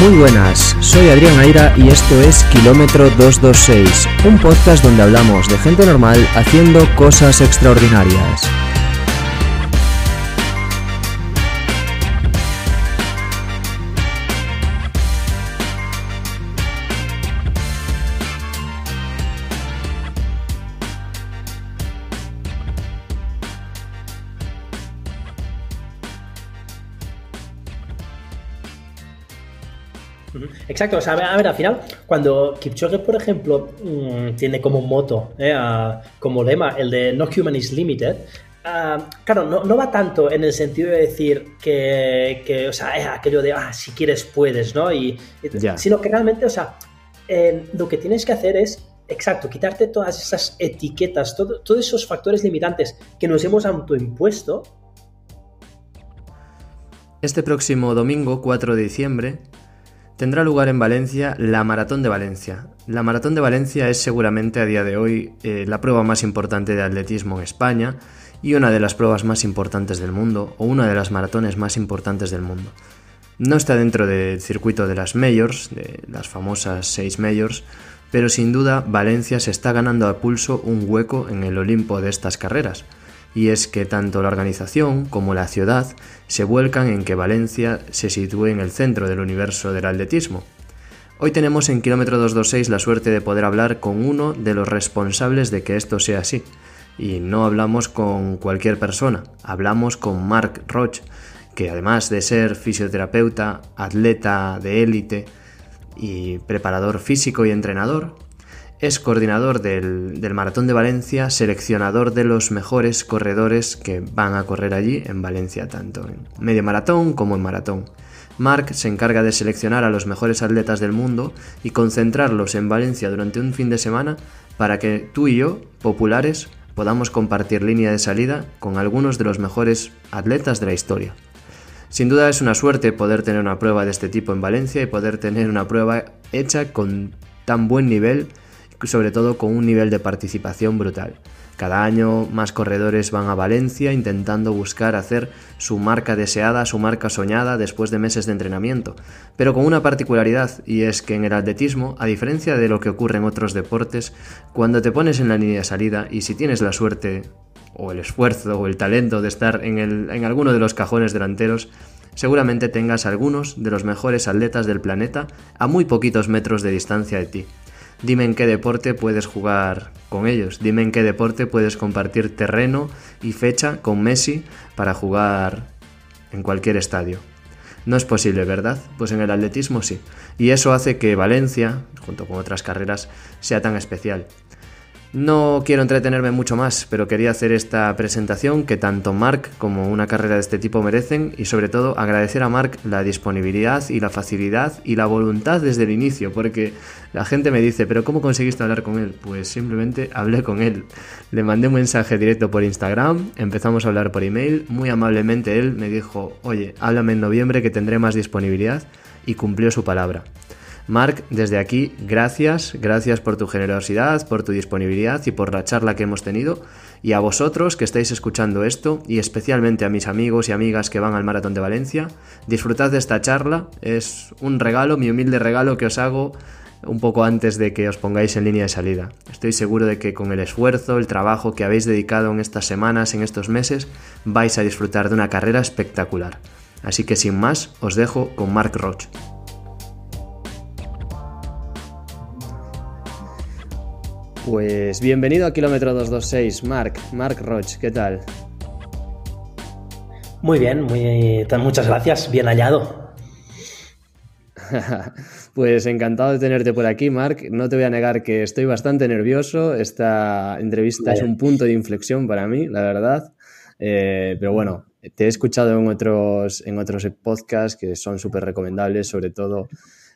Muy buenas, soy Adrián Aira y esto es Kilómetro 226, un podcast donde hablamos de gente normal haciendo cosas extraordinarias. Exacto, o sea, a ver, al final, cuando Kipchoge, por ejemplo, mm, tiene como moto, eh, como lema, el de No Human is Limited, claro, no, va tanto en el sentido de decir que, o sea, es aquello de, ah, si quieres puedes, ¿no? Y, Sino que realmente, o sea, lo que tienes que hacer es, exacto, quitarte todas esas etiquetas, todos esos factores limitantes que nos hemos autoimpuesto. Este próximo domingo, 4 de diciembre, tendrá lugar en Valencia la Maratón de Valencia. La Maratón de Valencia es seguramente a día de hoy eh, la prueba más importante de atletismo en España y una de las pruebas más importantes del mundo o una de las maratones más importantes del mundo. No está dentro del circuito de las majors, de las famosas seis majors, pero sin duda Valencia se está ganando a pulso un hueco en el Olimpo de estas carreras y es que tanto la organización como la ciudad se vuelcan en que Valencia se sitúe en el centro del universo del atletismo. Hoy tenemos en Kilómetro 226 la suerte de poder hablar con uno de los responsables de que esto sea así. Y no hablamos con cualquier persona, hablamos con Mark Roch, que además de ser fisioterapeuta, atleta de élite y preparador físico y entrenador, es coordinador del, Maratón de Valencia, seleccionador de los mejores corredores que van a correr allí en Valencia, tanto en medio maratón como en maratón. Mark se encarga de seleccionar a los mejores atletas del mundo y concentrarlos en Valencia durante un fin de semana para que tú y yo, populares, podamos compartir línea de salida con algunos de los mejores atletas de la historia. Sin duda es una suerte poder tener una prueba de este tipo en Valencia y poder tener una prueba hecha con tan buen nivel sobre todo con un nivel de participación brutal. Cada año más corredores van a Valencia intentando buscar hacer su marca deseada, su marca soñada después de meses de entrenamiento, pero con una particularidad y es que en el atletismo, a diferencia de lo que ocurre en otros deportes, cuando te pones en la línea de salida y si tienes la suerte o el esfuerzo o el talento de estar en, en alguno de los cajones delanteros, seguramente tengas algunos de los mejores atletas del planeta a muy poquitos metros de distancia de ti. Dime en qué deporte puedes jugar con ellos. Dime en qué deporte puedes compartir terreno y fecha con Messi para jugar en cualquier estadio. No es posible, ¿verdad? Pues en el atletismo sí. Y eso hace que Valencia, junto con otras carreras, sea tan especial. No quiero entretenerme mucho más, pero quería hacer esta presentación que tanto Mark como una carrera de este tipo merecen y sobre todo agradecer a Mark la disponibilidad y la facilidad y la voluntad desde el inicio, porque la gente me dice, pero ¿cómo conseguiste hablar con él? Pues simplemente hablé con él. Le mandé un mensaje directo por Instagram, empezamos a hablar por email, muy amablemente él me dijo, oye, háblame en noviembre que tendré más disponibilidad y cumplió su palabra. Marc, desde aquí, gracias, gracias por tu generosidad, por tu disponibilidad y por la charla que hemos tenido. Y a vosotros que estáis escuchando esto, y especialmente a mis amigos y amigas que van al Maratón de Valencia, disfrutad de esta charla, es un regalo, mi humilde regalo que os hago un poco antes de que os pongáis en línea de salida. Estoy seguro de que con el esfuerzo, el trabajo que habéis dedicado en estas semanas, en estos meses, vais a disfrutar de una carrera espectacular. Así que sin más, os dejo con Mark Roch. Pues bienvenido a Kilómetro 226, Mark, Mark Roch, ¿qué tal? Muy bien, muy, muchas gracias, bien hallado. pues encantado de tenerte por aquí, Mark. No te voy a negar que estoy bastante nervioso. Esta entrevista es un punto de inflexión para mí, la verdad. Eh, pero bueno, te he escuchado en otros, en otros podcasts que son súper recomendables, sobre todo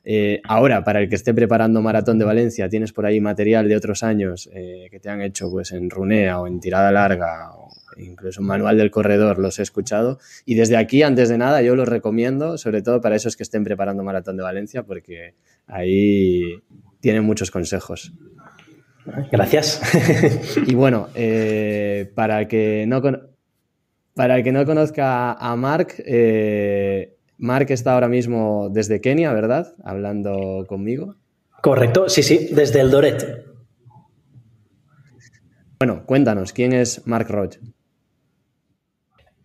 eh, ahora, para el que esté preparando Maratón de Valencia, tienes por ahí material de otros años eh, que te han hecho pues, en runea o en tirada larga o incluso un manual del corredor, los he escuchado. Y desde aquí, antes de nada, yo los recomiendo, sobre todo para esos que estén preparando Maratón de Valencia, porque ahí tienen muchos consejos. Gracias. y bueno, eh, para, que no para el que no conozca a Marc, Mark está ahora mismo desde Kenia, ¿verdad? Hablando conmigo. Correcto, sí, sí, desde el Doret. Bueno, cuéntanos, ¿quién es Mark Roche?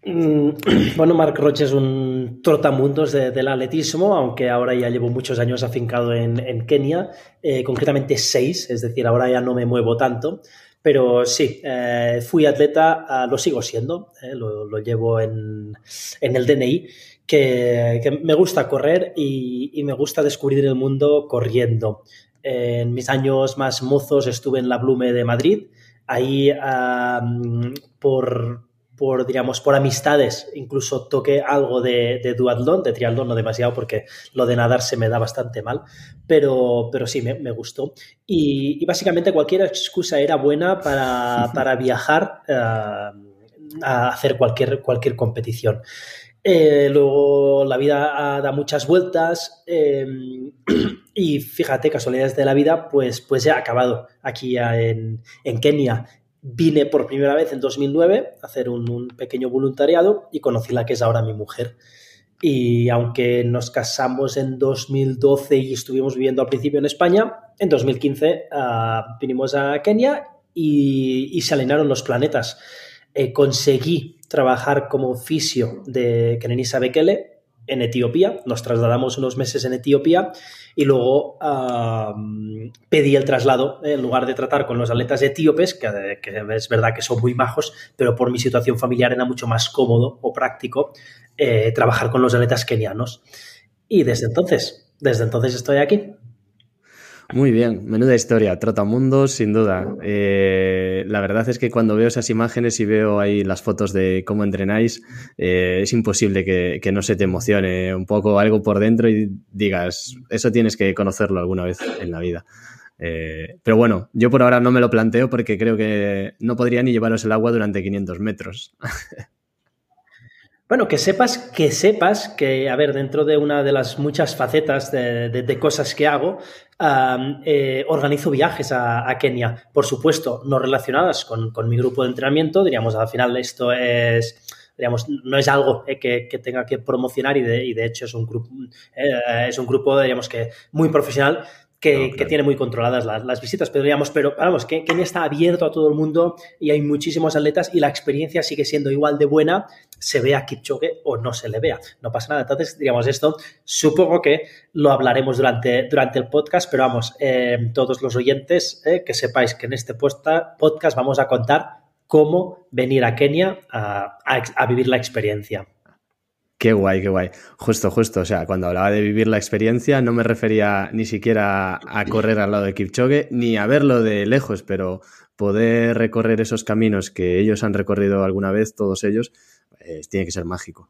Mm, bueno, Mark Roche es un trotamundos del atletismo, aunque ahora ya llevo muchos años afincado en, Kenia, eh, concretamente seis, es decir, ahora ya no me muevo tanto. Pero sí, eh, fui atleta, ah, lo sigo siendo, eh, lo, llevo en, el DNI, que, me gusta correr y, me gusta descubrir el mundo corriendo. En mis años más mozos estuve en la Blume de Madrid, ahí por, por, digamos, por amistades, incluso toqué algo de, de duatlón, de triatlón, no demasiado porque lo de nadar se me da bastante mal, pero, pero sí, me, gustó. Y, básicamente cualquier excusa era buena para, viajar eh, a hacer cualquier, cualquier competición. Eh, luego la vida da muchas vueltas em, y fíjate, casualidades de la vida, pues, pues ya ha acabado aquí en, en Kenia Vine por primera vez en 2009 a hacer un, pequeño voluntariado y conocí la que es ahora mi mujer. Y aunque nos casamos en 2012 y estuvimos viviendo al principio en España, en 2015 ah, vinimos a Kenia y, se alinearon los planetas. Eh, conseguí trabajar como oficio de Kenenisa Bekele en Etiopía, nos trasladamos unos meses en Etiopía y luego pedí el traslado, en lugar de tratar con los atletas etíopes, que, es verdad que son muy majos, pero por mi situación familiar era mucho más cómodo o práctico eh, trabajar con los atletas kenianos. Y desde entonces, desde entonces estoy aquí. Muy bien, menuda historia, Trotamundos, sin duda. Eh, la verdad es que cuando veo esas imágenes y veo ahí las fotos de cómo entrenáis, eh, es imposible que, no se te emocione un poco algo por dentro y digas, eso tienes que conocerlo alguna vez en la vida. Eh, pero bueno, yo por ahora no me lo planteo porque creo que no podría ni llevaros el agua durante 500 metros. Bueno, que sepas, que sepas que, a ver, dentro de una de las muchas facetas de, cosas que hago, eh, organizo viajes a, Kenia, por supuesto, no relacionadas con, mi grupo de entrenamiento, diríamos, al final esto es, digamos, no es algo eh, que, tenga que promocionar y de, hecho es un grupo, eh, es un grupo, diríamos que muy profesional, que, tiene muy controladas las, visitas, pero digamos, pero vamos, que Kenia está abierto a todo el mundo y hay muchísimos atletas y la experiencia sigue siendo igual de buena, se vea Kipchoge o no se le vea, no pasa nada. Entonces, digamos, esto supongo que lo hablaremos durante, durante el podcast, pero vamos, eh, todos los oyentes, eh, que sepáis que en este podcast vamos a contar cómo venir a Kenia a vivir la experiencia. Qué guay, qué guay. Justo, justo. O sea, cuando hablaba de vivir la experiencia, no me refería ni siquiera a correr al lado de Kipchoge, ni a verlo de lejos, pero poder recorrer esos caminos que ellos han recorrido alguna vez, todos ellos, pues, tiene que ser mágico.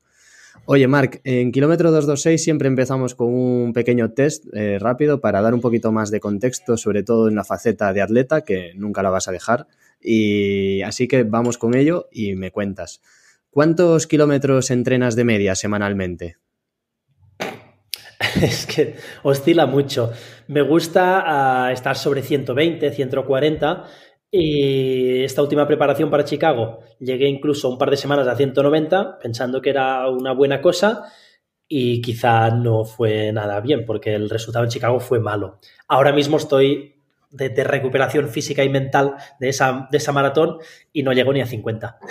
Oye, Marc, en kilómetro 226 siempre empezamos con un pequeño test eh, rápido para dar un poquito más de contexto, sobre todo en la faceta de atleta, que nunca la vas a dejar. Y así que vamos con ello y me cuentas. ¿Cuántos kilómetros entrenas de media semanalmente? Es que oscila mucho. Me gusta ah, estar sobre 120, 140 y esta última preparación para Chicago llegué incluso un par de semanas a 190 pensando que era una buena cosa y quizá no fue nada bien porque el resultado en Chicago fue malo. Ahora mismo estoy de, recuperación física y mental de esa, de esa maratón y no llego ni a 50.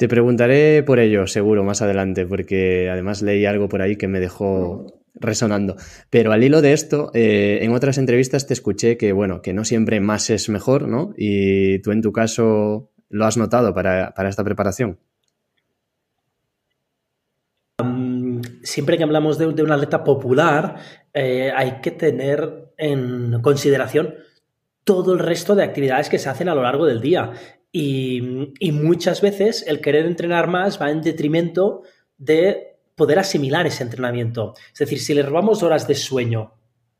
Te preguntaré por ello, seguro, más adelante, porque además leí algo por ahí que me dejó resonando. Pero al hilo de esto, eh, en otras entrevistas te escuché que, bueno, que no siempre más es mejor, ¿no? Y tú en tu caso lo has notado para, esta preparación. siempre que hablamos de, de, una atleta popular, eh, hay que tener en consideración todo el resto de actividades que se hacen a lo largo del día. Y, muchas veces el querer entrenar más va en detrimento de poder asimilar ese entrenamiento. Es decir, si le robamos horas de sueño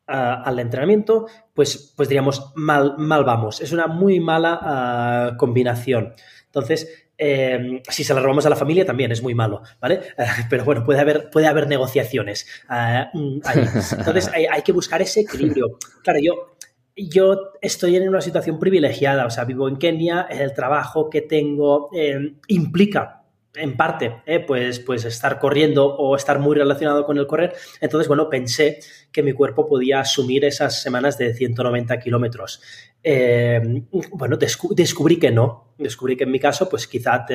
al entrenamiento, pues, pues diríamos, mal, mal vamos. Es una muy mala ah, combinación. Entonces, em, si se la robamos a la familia también es muy malo, ¿vale? pero bueno, puede haber, puede haber negociaciones ah, mm, Entonces hay, hay, que buscar ese equilibrio. Claro, yo yo estoy en una situación privilegiada, o sea, vivo en Kenia, el trabajo que tengo eh, implica en parte, eh, pues, pues estar corriendo o estar muy relacionado con el correr. Entonces, bueno, pensé que mi cuerpo podía asumir esas semanas de 190 kilómetros. Eh, bueno, descubrí que no. Descubrí que en mi caso, pues quizá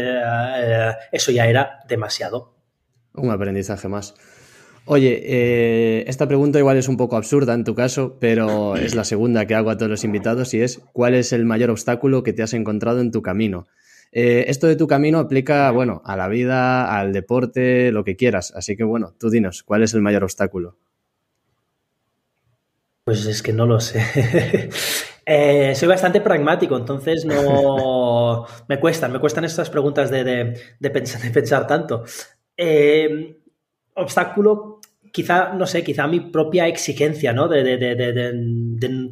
eso ya era demasiado. Un aprendizaje más. Oye, esta pregunta igual es un poco absurda en tu caso, pero es la segunda que hago a todos los invitados y es, ¿cuál es el mayor obstáculo que te has encontrado en tu camino? Eh, esto de tu camino aplica, bueno, a la vida, al deporte, lo que quieras. Así que, bueno, tú dinos, ¿cuál es el mayor obstáculo? Pues es que no lo sé. Eh, soy bastante pragmático, entonces no me cuestan, me cuestan estas preguntas de, pensar, tanto. Eh, obstáculo, quizá, no sé, quizá mi propia exigencia, ¿no? De,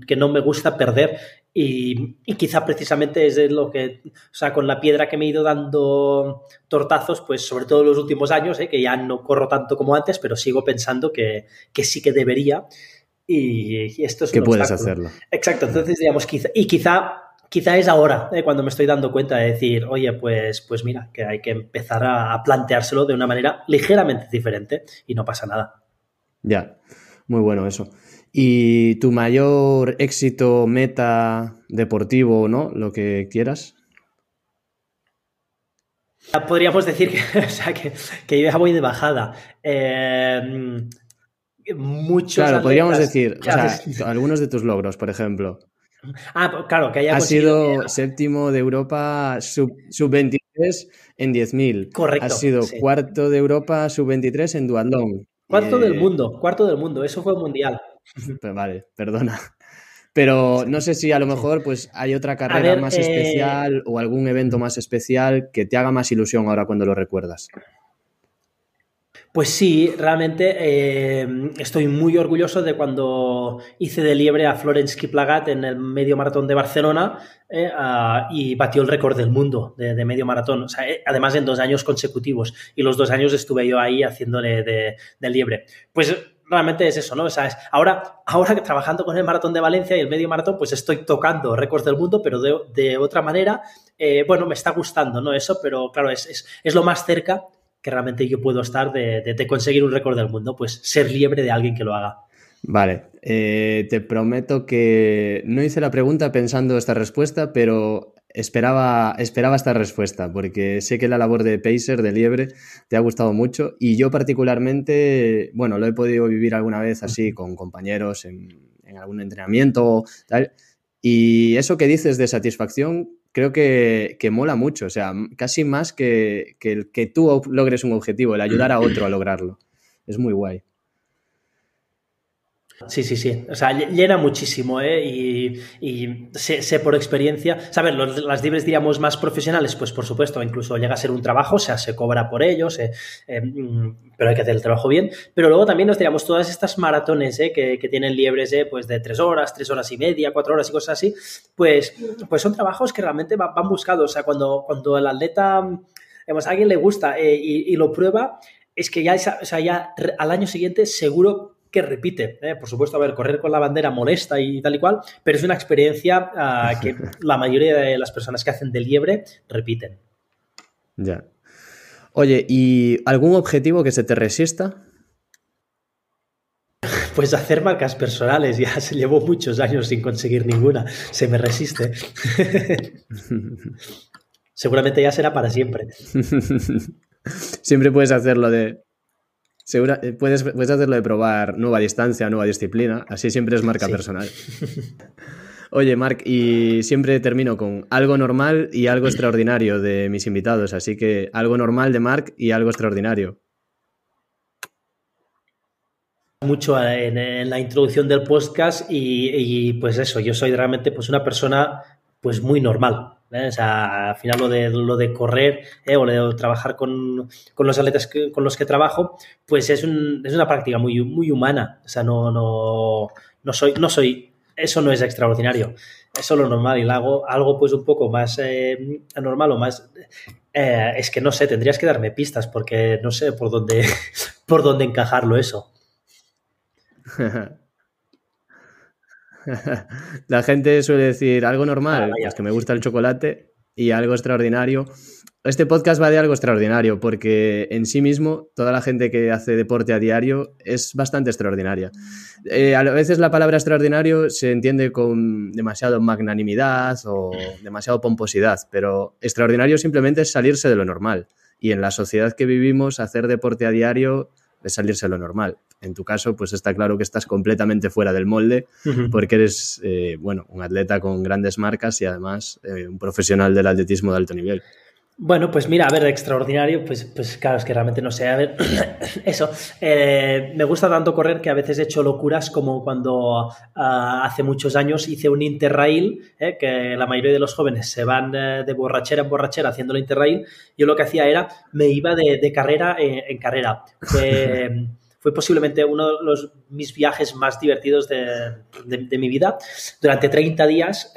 que no me gusta perder y, quizá precisamente es lo que, o sea, con la piedra que me he ido dando tortazos, pues sobre todo en los últimos años, ¿eh? que ya no corro tanto como antes, pero sigo pensando que, sí que debería. Y, esto es que puedes hacerlo. Exacto, entonces digamos, quizá, y quizá, quizá es ahora ¿eh? cuando me estoy dando cuenta de decir, oye, pues, pues mira, que hay que empezar a, a planteárselo de una manera ligeramente diferente y no pasa nada. Ya, muy bueno eso. ¿Y tu mayor éxito, meta deportivo, ¿no? Lo que quieras? Podríamos decir que, o sea, que, yo ya voy de bajada. Eh, muchos claro, podríamos decir, o sea, algunos de tus logros, por ejemplo. Ah, claro, que haya Has sido séptimo de Europa sub-23 en 10.000. Correcto. Has sido cuarto de Europa sub-23 en duatlón. Cuarto del eh, mundo, cuarto del mundo, eso fue mundial. vale, perdona. Pero no sé si a lo mejor pues hay otra carrera más eh, especial o algún evento más especial que te haga más ilusión ahora cuando lo recuerdas. Pues sí, realmente eh, estoy muy orgulloso de cuando hice de liebre a Florence Kiplagat en el medio maratón de Barcelona eh, y batió el récord del mundo de, medio maratón. además en dos años consecutivos y los dos años estuve yo ahí haciéndole de, liebre. Pues realmente es eso, ¿no? O sea, es, ahora, ahora trabajando con el maratón de Valencia y el medio maratón, pues estoy tocando récords del mundo, pero de, otra manera, eh, bueno, me está gustando, ¿no? Eso, pero claro, es, es, lo más cerca que realmente yo puedo estar de, conseguir un récord del mundo, pues ser libre de alguien que lo haga. Vale, eh, te prometo que no hice la pregunta pensando esta respuesta, pero esperaba, esperaba esta respuesta, porque sé que la labor de Pacer, de Liebre, te ha gustado mucho y yo particularmente, bueno, lo he podido vivir alguna vez así con compañeros en, algún entrenamiento, y eso que dices de satisfacción creo que, mola mucho, o sea, casi más que, que, que tú logres un objetivo, el ayudar a otro a lograrlo. Es muy guay. Sí, sí, sí. O sea, llena muchísimo, ¿eh? Y, sé, por experiencia. ¿Sabes? las libres, diríamos, más profesionales, pues por supuesto, incluso llega a ser un trabajo, o sea, se cobra por ellos, eh, pero hay que hacer el trabajo bien. Pero luego también nos diríamos todas estas maratones, ¿eh? Que, tienen liebres, ¿eh? Pues de tres horas, tres horas y media, cuatro horas y cosas así, pues, pues son trabajos que realmente van, buscados. O sea, cuando, cuando el atleta, digamos, a alguien le gusta eh, y, lo prueba, es que ya, o sea, ya al año siguiente seguro que repite. ¿eh? Por supuesto, a ver, correr con la bandera molesta y tal y cual, pero es una experiencia ah, que la mayoría de las personas que hacen de liebre repiten. Ya. Oye, ¿y algún objetivo que se te resista? Pues hacer marcas personales, ya se llevó muchos años sin conseguir ninguna, se me resiste. Seguramente ya será para siempre. Siempre puedes hacerlo de Segura, eh, puedes, puedes hacerlo de probar nueva distancia, nueva disciplina, así siempre es marca personal. Oye, Marc, y siempre termino con algo normal y algo extraordinario de mis invitados, así que algo normal de Marc y algo extraordinario. Mucho en, la introducción del podcast y, pues eso, yo soy realmente pues una persona pues muy normal. ¿Eh? O sea, al final lo de, lo de correr ¿eh? o de trabajar con, los atletas con los que trabajo, pues es, una práctica muy, muy humana. O sea, no, no, no, soy, no soy, eso no es extraordinario. Eso es lo normal y lo hago algo pues un poco más eh, anormal o más... es que no sé, tendrías que darme pistas porque no sé por dónde, por dónde encajarlo eso. La gente suele decir algo normal, es que me gusta el chocolate, y algo extraordinario, este podcast va de algo extraordinario, porque en sí mismo toda la gente que hace deporte a diario es bastante extraordinaria. Eh, a veces la palabra extraordinario se entiende con demasiado magnanimidad o demasiado pomposidad, pero extraordinario simplemente es salirse de lo normal. Y en la sociedad que vivimos, hacer deporte a diario es salirse lo normal. En tu caso, pues está claro que estás completamente fuera del molde, porque eres, eh, bueno, un atleta con grandes marcas y además eh, un profesional del atletismo de alto nivel. Bueno, pues mira, a ver, extraordinario, pues, pues claro, es que realmente no sé, a ver, eso, eh, me gusta tanto correr que a veces he hecho locuras como cuando ah, hace muchos años hice un interrail, eh, que la mayoría de los jóvenes se van eh, de borrachera en borrachera haciendo el interrail, yo lo que hacía era, me iba de, carrera en, carrera. fue posiblemente uno de los, mis viajes más divertidos de, mi vida. Durante 30 días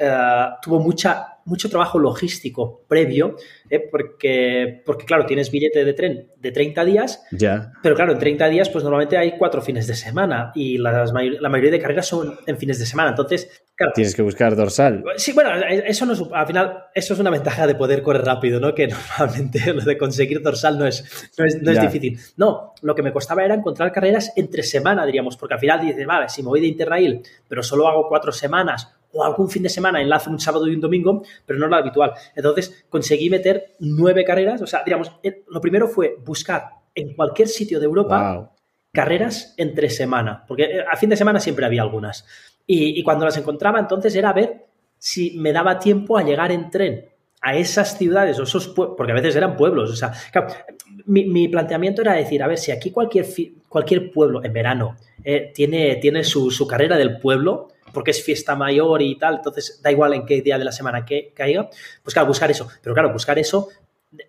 tuvo mucha mucho trabajo logístico previo, ¿eh? porque, porque, claro, tienes billete de tren de 30 días, ya. pero claro, en 30 días, pues normalmente hay cuatro fines de semana y las, la mayoría de carreras son en fines de semana. Entonces, claro. Tienes que buscar dorsal. Sí, bueno, eso no es, al final, eso es una ventaja de poder correr rápido, ¿no? Que normalmente lo de conseguir dorsal no es, no es, no es difícil. No, lo que me costaba era encontrar carreras entre semana, diríamos, porque al final dices, vale, si me voy de Interrail, pero solo hago cuatro semanas o algún fin de semana enlazo un sábado y un domingo, pero no lo habitual. Entonces conseguí meter nueve carreras, o sea, digamos, eh, lo primero fue buscar en cualquier sitio de Europa carreras entre semana, porque eh, a fin de semana siempre había algunas. Y, cuando las encontraba, entonces era ver si me daba tiempo a llegar en tren a esas ciudades o esos porque a veces eran pueblos. O sea, mi, planteamiento era decir, a ver, si aquí cualquier, cualquier pueblo en verano eh, tiene, tiene su, su, carrera del pueblo, porque es fiesta mayor y tal, entonces da igual en qué día de la semana que caiga, pues claro, buscar eso. Pero claro, buscar eso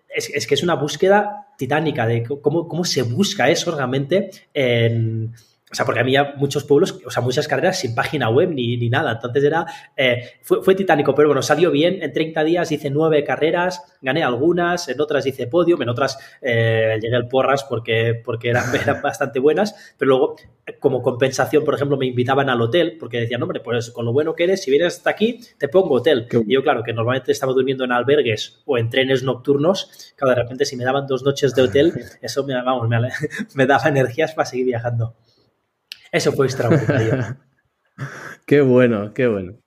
es, que es una búsqueda titánica de cómo, cómo se busca eso realmente en o sea, porque había muchos pueblos, o sea, muchas carreras sin página web ni, ni nada. Entonces era, eh, fue, fue, titánico, pero bueno, salió bien. En 30 días hice nueve carreras, gané algunas, en otras hice podium, en otras eh, llegué al porras porque, porque eran, eran bastante buenas, pero luego, como compensación, por ejemplo, me invitaban al hotel porque decían, hombre, pues con lo bueno que eres, si vienes hasta aquí, te pongo hotel. Y yo, claro, que normalmente estaba durmiendo en albergues o en trenes nocturnos, claro, de repente si me daban dos noches de hotel, eso me, vamos, me, me daba energías para seguir viajando. Eso fue extraordinario. qué bueno, qué bueno.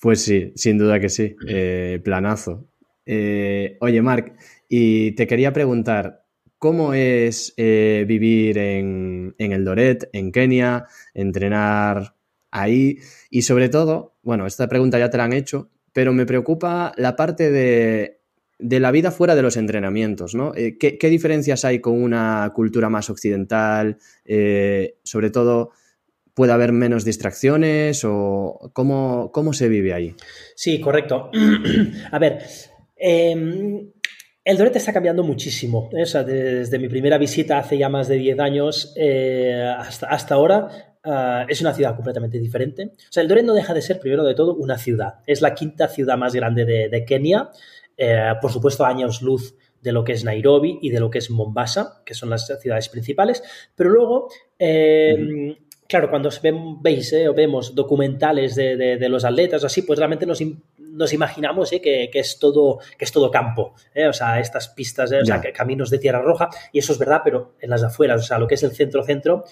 Pues sí, sin duda que sí. Eh, planazo. Eh, oye, Marc, y te quería preguntar, ¿cómo es eh, vivir en, en el Doret, en Kenia, entrenar ahí? Y sobre todo, bueno, esta pregunta ya te la han hecho, pero me preocupa la parte de de la vida fuera de los entrenamientos, ¿no? Eh, ¿qué, diferencias hay con una cultura más occidental? Eh, sobre todo, ¿puede haber menos distracciones o cómo, cómo se vive ahí? Sí, correcto. A ver, em, el Dorete está cambiando muchísimo. ¿eh? desde mi primera visita hace ya más de 10 años hasta, hasta ahora, ah, es una ciudad completamente diferente. O sea, el Doret no deja de ser, primero de todo, una ciudad. Es la quinta ciudad más grande de, de Kenia. Eh, por supuesto, años luz de lo que es Nairobi y de lo que es Mombasa, que son las ciudades principales, pero luego, eh, claro, cuando veis eh, o vemos documentales de, los atletas o así, pues realmente nos, imaginamos que, es todo, que es todo campo, o sea, estas pistas, o sea, caminos de tierra roja, y eso es verdad, pero en las afueras, o sea, lo que es el centro-centro,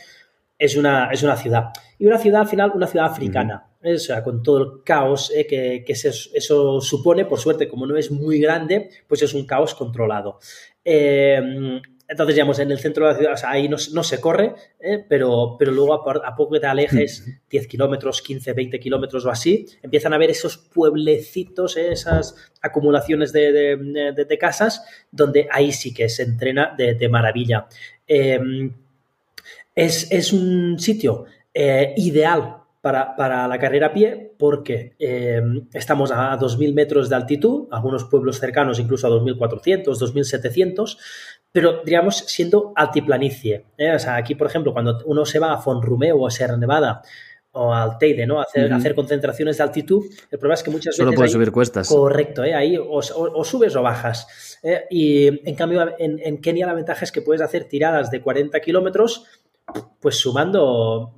es una, es una ciudad. Y una ciudad, al final, una ciudad africana. O sea, con todo el caos eh, que, eso, supone, por suerte, como no es muy grande, pues es un caos controlado. Eh, entonces, digamos, en el centro de la ciudad, o sea, ahí no, se corre, eh, pero, pero luego a, poco que te alejes, 10 kilómetros, 15, 20 kilómetros o así, empiezan a ver esos pueblecitos, esas acumulaciones de, casas, donde ahí sí que se entrena de, maravilla. Es, es, un sitio ideal para, la carrera a pie porque eh, estamos a 2.000 metros de altitud, algunos pueblos cercanos incluso a 2.400, 2.700, pero digamos siendo altiplanicie. ¿eh? O sea, aquí, por ejemplo, cuando uno se va a Fonrumeo o a Sierra Nevada o al Teide, ¿no? Hacer, hacer concentraciones de altitud. El problema es que muchas Solo veces. Solo puedes subir cuestas. Correcto, ¿eh? ahí o, subes o bajas. Y en cambio, en, en, Kenia la ventaja es que puedes hacer tiradas de 40 kilómetros, pues sumando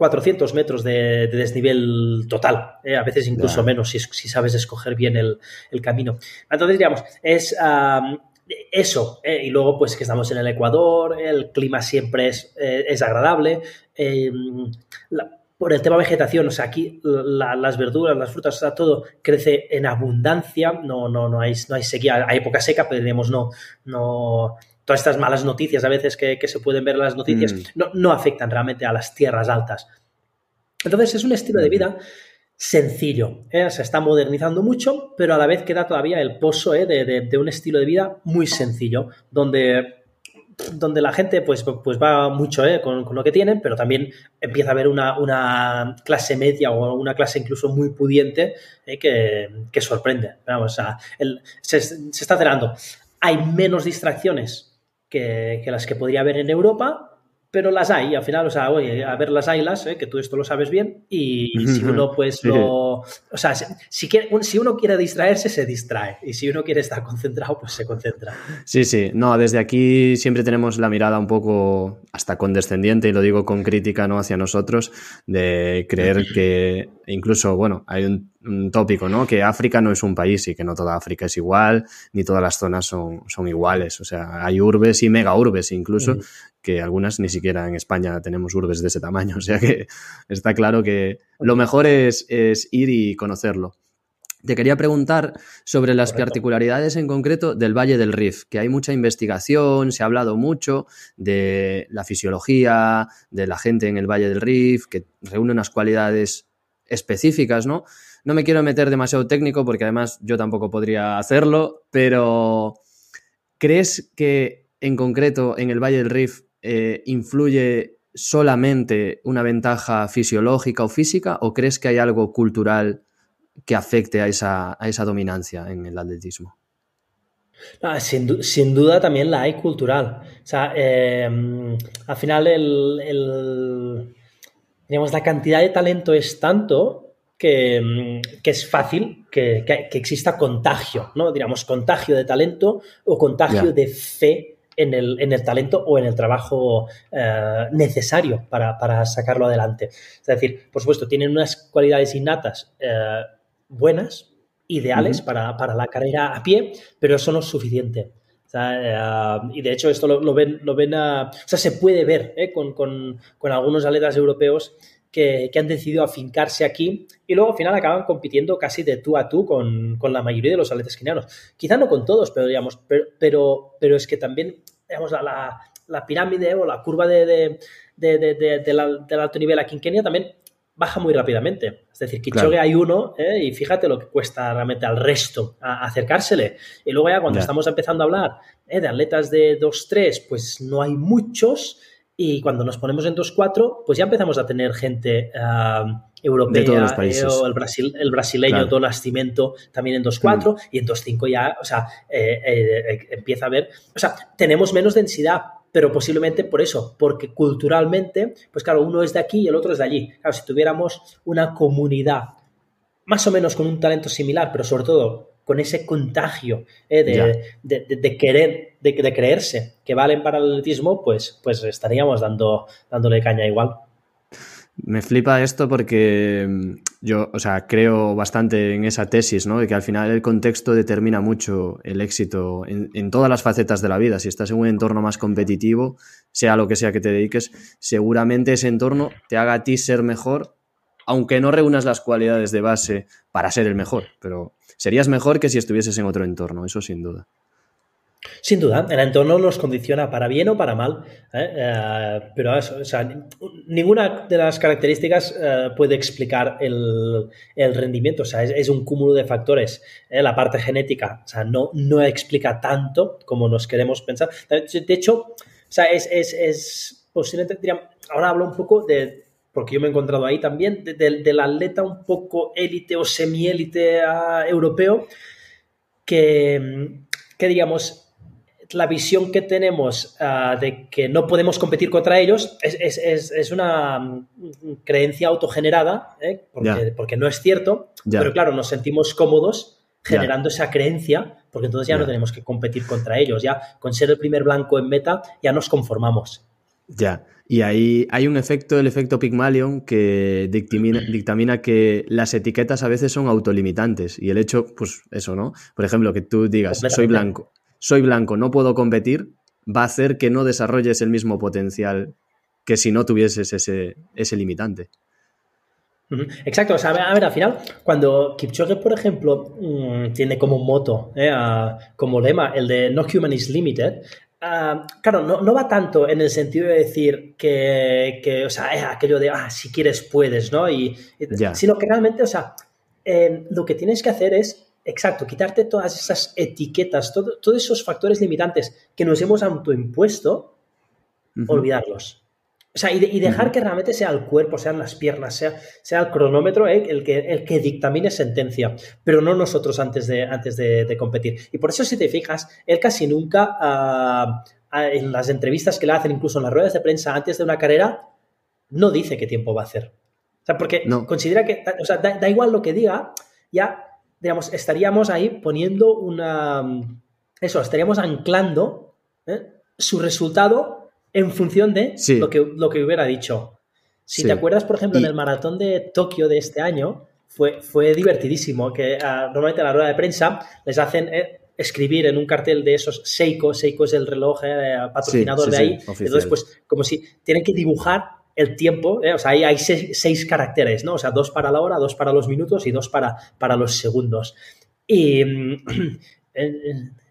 400 metros de, desnivel total, ¿eh? a veces incluso menos si, si, sabes escoger bien el, camino. Entonces, digamos, es eso, ¿eh? y luego pues que estamos en el Ecuador, el clima siempre es, eh, es agradable. por el tema vegetación, o sea, aquí las verduras, las frutas, o sea, todo crece en abundancia, no, no, no, hay, no hay sequía, hay época seca, pero digamos, no, no, todas estas malas noticias a veces que, se pueden ver en las noticias mm. no, afectan realmente a las tierras altas. Entonces es un estilo de vida sencillo, ¿eh? se está modernizando mucho, pero a la vez queda todavía el pozo ¿eh? de, un estilo de vida muy sencillo, donde, donde la gente pues, pues va mucho ¿eh? con, lo que tienen, pero también empieza a haber una, clase media o una clase incluso muy pudiente que, sorprende. Vamos, se, se está cerrando. Hay menos distracciones que, las que podría haber en Europa, pero las hay, al final, o sea, oye, a ver las haylas, ¿eh? que tú esto lo sabes bien, y, si uno pues lo... O sea, si, quiere, si uno quiere distraerse, se distrae, y si uno quiere estar concentrado, pues se concentra. Sí, sí, no, desde aquí siempre tenemos la mirada un poco hasta condescendiente, y lo digo con crítica, ¿no?, hacia nosotros, de creer que incluso, bueno, hay un un tópico, ¿no? Que África no es un país y que no toda África es igual, ni todas las zonas son, son iguales. O sea, hay urbes y mega urbes incluso, que algunas ni siquiera en España tenemos urbes de ese tamaño. O sea que está claro que lo mejor es, es ir y conocerlo. Te quería preguntar sobre las particularidades en concreto del Valle del Rif, que hay mucha investigación, se ha hablado mucho de la fisiología, de la gente en el Valle del Rif, que reúne unas cualidades específicas, ¿no? No me quiero meter demasiado técnico porque además yo tampoco podría hacerlo, pero ¿crees que en concreto en el Valle del Rif eh, influye solamente una ventaja fisiológica o física o crees que hay algo cultural que afecte a esa, dominancia en el atletismo? Ah, sin, duda también la hay cultural. O sea, em, al final el, digamos, la cantidad de talento es tanto Mm, que, es fácil que, exista contagio, ¿no? Digamos, contagio de talento o contagio de fe en el, en el, talento o en el trabajo eh, necesario para, sacarlo adelante. Es decir, por supuesto, tienen unas cualidades innatas eh, buenas, ideales para, la carrera a pie, pero eso no es suficiente. Eh, y de hecho esto lo, ven, lo ven o sea, se puede ver con, con algunos atletas europeos que, han decidido afincarse aquí y luego al final acaban compitiendo casi de tú a tú con, la mayoría de los atletas kenianos. Quizá no con todos, pero digamos, pero, pero, es que también, digamos, la, la, pirámide o la curva de, del alto nivel aquí en Kenia también baja muy rápidamente. Es decir, Kichoge hay uno ¿eh? y fíjate lo que cuesta realmente al resto acercársele. Y luego ya cuando estamos empezando a hablar ¿eh? de atletas de 2-3, pues no hay muchos y cuando nos ponemos en 2-4, pues ya empezamos a tener gente uh, europea, eh, o el, Brasil, el brasileño Don Nascimento también en 2-4 mm. y en 2-5 ya, o sea, eh, eh, empieza a ver, o sea, tenemos menos densidad, pero posiblemente por eso, porque culturalmente, pues claro, uno es de aquí y el otro es de allí. Claro, si tuviéramos una comunidad más o menos con un talento similar, pero sobre todo con ese contagio eh, de, querer, de, creerse que valen para el atletismo, pues, pues estaríamos dando, dándole caña igual. Me flipa esto porque mm, yo, o sea, creo bastante en esa tesis, ¿no? De que al final el contexto determina mucho el éxito en, todas las facetas de la vida. Si estás en un entorno más competitivo, sea lo que sea que te dediques, seguramente ese entorno te haga a ti ser mejor, aunque no reúnas las cualidades de base para ser el mejor. Pero serías mejor que si estuvieses en otro entorno, eso sin duda. Sin duda, el entorno nos condiciona para bien o para mal, ¿eh? Eh, pero ninguna de las características eh, puede explicar el, rendimiento, o sea, es, un cúmulo de factores. La parte genética, o sea, no, no explica tanto como nos queremos pensar. De hecho, o sea, es, es posiblemente, ahora hablo un poco de porque yo me he encontrado ahí también, del atleta un poco élite o semi-élite ah, europeo, que, que, digamos, la visión que tenemos ah, de que no podemos competir contra ellos es, una mm, creencia autogenerada, ¿eh? porque, no es cierto, pero claro, nos sentimos cómodos generando esa creencia, porque entonces ya no tenemos que competir contra ellos, ya con ser el primer blanco en meta ya nos conformamos. Ya. Y ahí hay un efecto, el efecto Pygmalion, que dictamina, dictamina, que las etiquetas a veces son autolimitantes. Y el hecho, pues eso, ¿no? Por ejemplo, que tú digas, soy blanco, soy blanco, no puedo competir, va a hacer que no desarrolles el mismo potencial que si no tuvieses ese, ese limitante. Exacto, o sea, a ver, al final, cuando Kipchoge, por ejemplo, mm, tiene como moto, eh, como lema, el de No Human is Limited, ah, claro, no, va tanto en el sentido de decir que, o sea, es aquello de, ah, si quieres puedes, ¿no? Y, Sino que realmente, o sea, em, lo que tienes que hacer es, exacto, quitarte todas esas etiquetas, todos esos factores limitantes que nos hemos autoimpuesto, olvidarlos. O sea, y, dejar que realmente sea el cuerpo, sean las piernas, sea, sea el cronómetro eh, el, que, el que dictamine sentencia, pero no nosotros antes de, antes de, competir. Y por eso, si te fijas, él casi nunca, ah, en las entrevistas que le hacen, incluso en las ruedas de prensa antes de una carrera, no dice qué tiempo va a hacer. O sea, porque considera que, o sea, da, igual lo que diga, ya, digamos, estaríamos ahí poniendo una, eso, estaríamos anclando ¿eh? su resultado en función de lo, que, lo que hubiera dicho. Si te acuerdas, por ejemplo, en el maratón de Tokio de este año, fue, fue divertidísimo, que ah, normalmente a la rueda de prensa les hacen eh, escribir en un cartel de esos Seiko, Seiko es el reloj eh, patrocinador de ahí, entonces pues como si tienen que dibujar el tiempo, eh, o sea, ahí hay seis, caracteres, ¿no? O sea, dos para la hora, dos para los minutos y dos para, para los segundos. Y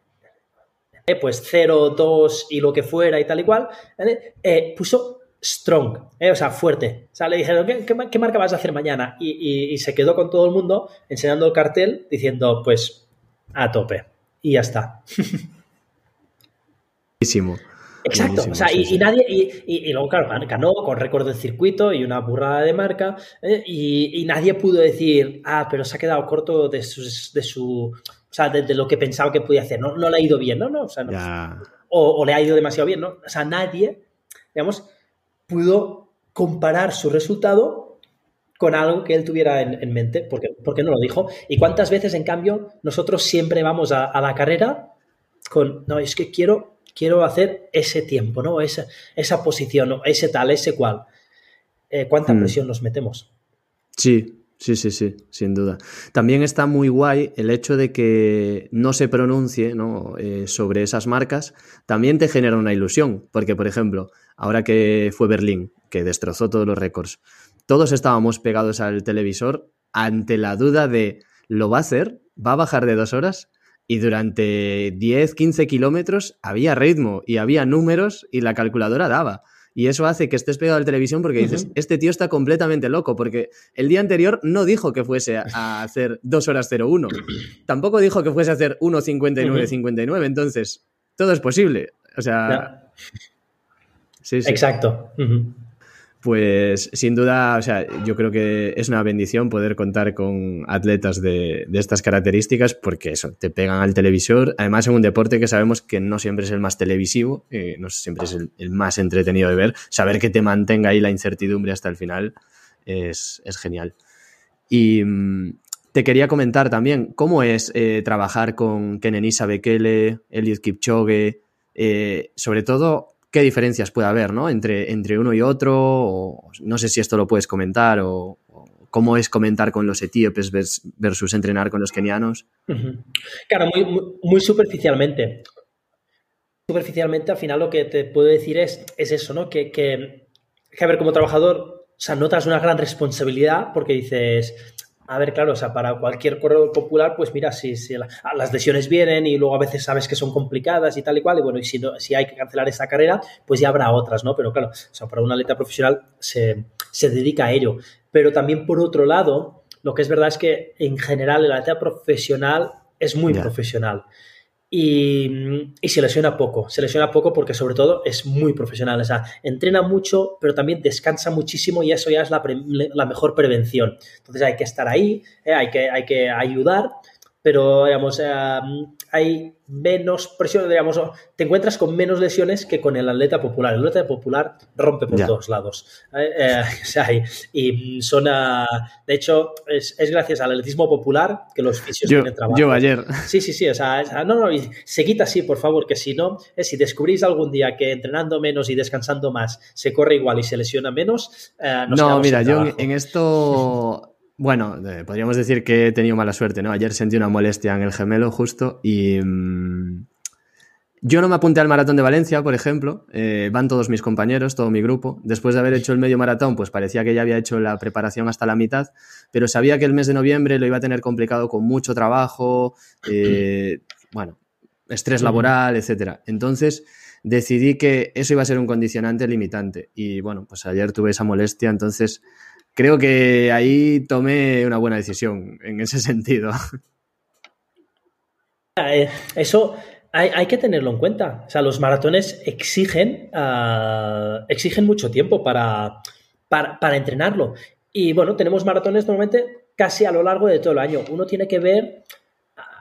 Eh, pues 0, 2 y lo que fuera y tal y cual, eh, puso strong, eh, o sea, fuerte. O sea, le dijeron, ¿qué, marca vas a hacer mañana? Y, se quedó con todo el mundo enseñando el cartel diciendo, pues, a tope. Y ya está. Exacto, o sea, y, nadie, y, luego, claro, ganó con récord del circuito y una burrada de marca, y, nadie pudo decir, ah, pero se ha quedado corto de de su o sea, de, lo que pensaba que podía hacer. No, no le ha ido bien, ¿no? no, o, sea, no o, le ha ido demasiado bien, ¿no? O sea, nadie, digamos, pudo comparar su resultado con algo que él tuviera en, mente, porque, porque no lo dijo. Y cuántas veces, en cambio, nosotros siempre vamos a, la carrera con, no, es que quiero, quiero hacer ese tiempo, ¿no? Esa, esa posición, ese tal, ese cual. Eh, ¿Cuánta hmm. presión nos metemos? Sí, Sí, sí, sí, sin duda. También está muy guay el hecho de que no se pronuncie ¿no? Eh, sobre esas marcas, también te genera una ilusión, porque por ejemplo, ahora que fue Berlín, que destrozó todos los récords, todos estábamos pegados al televisor ante la duda de, ¿lo va a hacer? ¿Va a bajar de dos horas? Y durante 10, 15 kilómetros había ritmo y había números y la calculadora daba. Y eso hace que estés pegado a la televisión porque dices, este tío está completamente loco, porque el día anterior no dijo que fuese a hacer 2 horas 01. Tampoco dijo que fuese a hacer 1.59.59. 59. Entonces, todo es posible. O sea. Sí, sí. Exacto. Pues sin duda, o sea, yo creo que es una bendición poder contar con atletas de, estas características porque eso, te pegan al televisor. Además, en un deporte que sabemos que no siempre es el más televisivo, eh, no siempre es el, más entretenido de ver. Saber que te mantenga ahí la incertidumbre hasta el final es, genial. Y mm, te quería comentar también cómo es eh, trabajar con Kenenisa Bekele, Eliud Kipchoge, eh, sobre todo qué diferencias puede haber ¿no? entre, entre uno y otro, o no sé si esto lo puedes comentar, o, cómo es comentar con los etíopes versus entrenar con los kenianos. Claro, muy, superficialmente. Superficialmente, al final lo que te puedo decir es, es eso, ¿no? Que, que, que, a ver, como trabajador, o sea, notas una gran responsabilidad porque dices, a ver, claro, o sea, para cualquier corredor popular, pues mira, si, si ah, las lesiones vienen y luego a veces sabes que son complicadas y tal y cual, y bueno, y si, no, si hay que cancelar esa carrera, pues ya habrá otras, ¿no? Pero claro, o sea, para un atleta profesional se, se dedica a ello. Pero también por otro lado, lo que es verdad es que en general el atleta profesional es muy profesional y, se lesiona poco. Se lesiona poco porque sobre todo es muy profesional. O sea, entrena mucho, pero también descansa muchísimo y eso ya es la, mejor prevención. Entonces hay que estar ahí, eh, hay, que, hay que ayudar, pero digamos, eh, hay menos presión, digamos, te encuentras con menos lesiones que con el atleta popular. El atleta popular rompe por todos lados. Eh, eh, y son, de hecho, es, gracias al atletismo popular que los fisios tienen trabajo. Yo ayer. Sí, sí, sí, o sea, no, no, se quita así, por favor, que si no, si descubrís algún día que entrenando menos y descansando más se corre igual y se lesiona menos, no, mira, yo en esto bueno, eh, podríamos decir que he tenido mala suerte, ¿no? Ayer sentí una molestia en el gemelo justo y mm, yo no me apunté al maratón de Valencia, por ejemplo. Eh, van todos mis compañeros, todo mi grupo. Después de haber hecho el medio maratón, pues parecía que ya había hecho la preparación hasta la mitad, pero sabía que el mes de noviembre lo iba a tener complicado con mucho trabajo, eh, bueno, estrés laboral, etcétera. Entonces decidí que eso iba a ser un condicionante limitante y bueno, pues ayer tuve esa molestia, entonces creo que ahí tomé una buena decisión en ese sentido. Eh, eso hay, que tenerlo en cuenta. O sea, los maratones exigen, ah, exigen mucho tiempo para, para, entrenarlo. Y bueno, tenemos maratones normalmente casi a lo largo de todo el año. Uno tiene que ver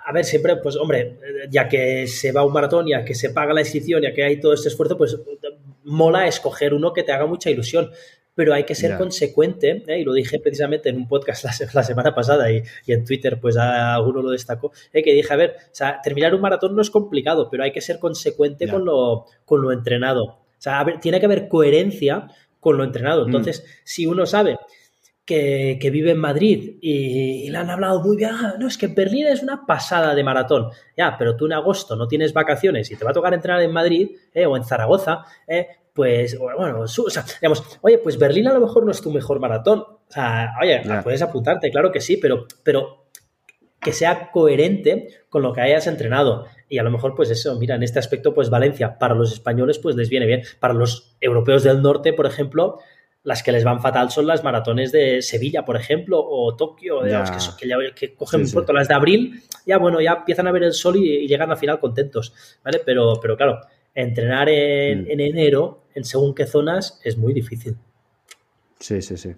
a ver, siempre, pues hombre, ya que se va un maratón, ya que se paga la inscripción, ya que hay todo este esfuerzo, pues mola escoger uno que te haga mucha ilusión pero hay que ser consecuente, ¿eh? y lo dije precisamente en un podcast la, semana pasada y, en Twitter, pues alguno lo destacó, ¿eh? que dije, a ver, o sea, terminar un maratón no es complicado, pero hay que ser consecuente con, lo, con lo entrenado. O sea, tiene que haber coherencia con lo entrenado. Mm. Entonces, si uno sabe que, vive en Madrid y, le han hablado muy bien, ah, no, es que Berlín es una pasada de maratón. Ya, pero tú en agosto no tienes vacaciones y te va a tocar entrenar en Madrid ¿eh? o en Zaragoza, pues, bueno, o sea, digamos, oye, pues Berlín a lo mejor no es tu mejor maratón. O sea, oye, puedes apuntarte, claro que sí, pero, pero que sea coherente con lo que hayas entrenado. Y a lo mejor, pues eso, mira, en este aspecto, pues Valencia, para los españoles, pues les viene bien. Para los europeos del norte, por ejemplo, las que les van fatal son las maratones de Sevilla, por ejemplo, o Tokio, que, que, cogen pronto las de abril, ya bueno, ya empiezan a ver el sol y, y, llegan al final contentos, ¿vale? Pero, pero claro, entrenar en, mm. en enero en según qué zonas es muy difícil. Sí, sí, sí.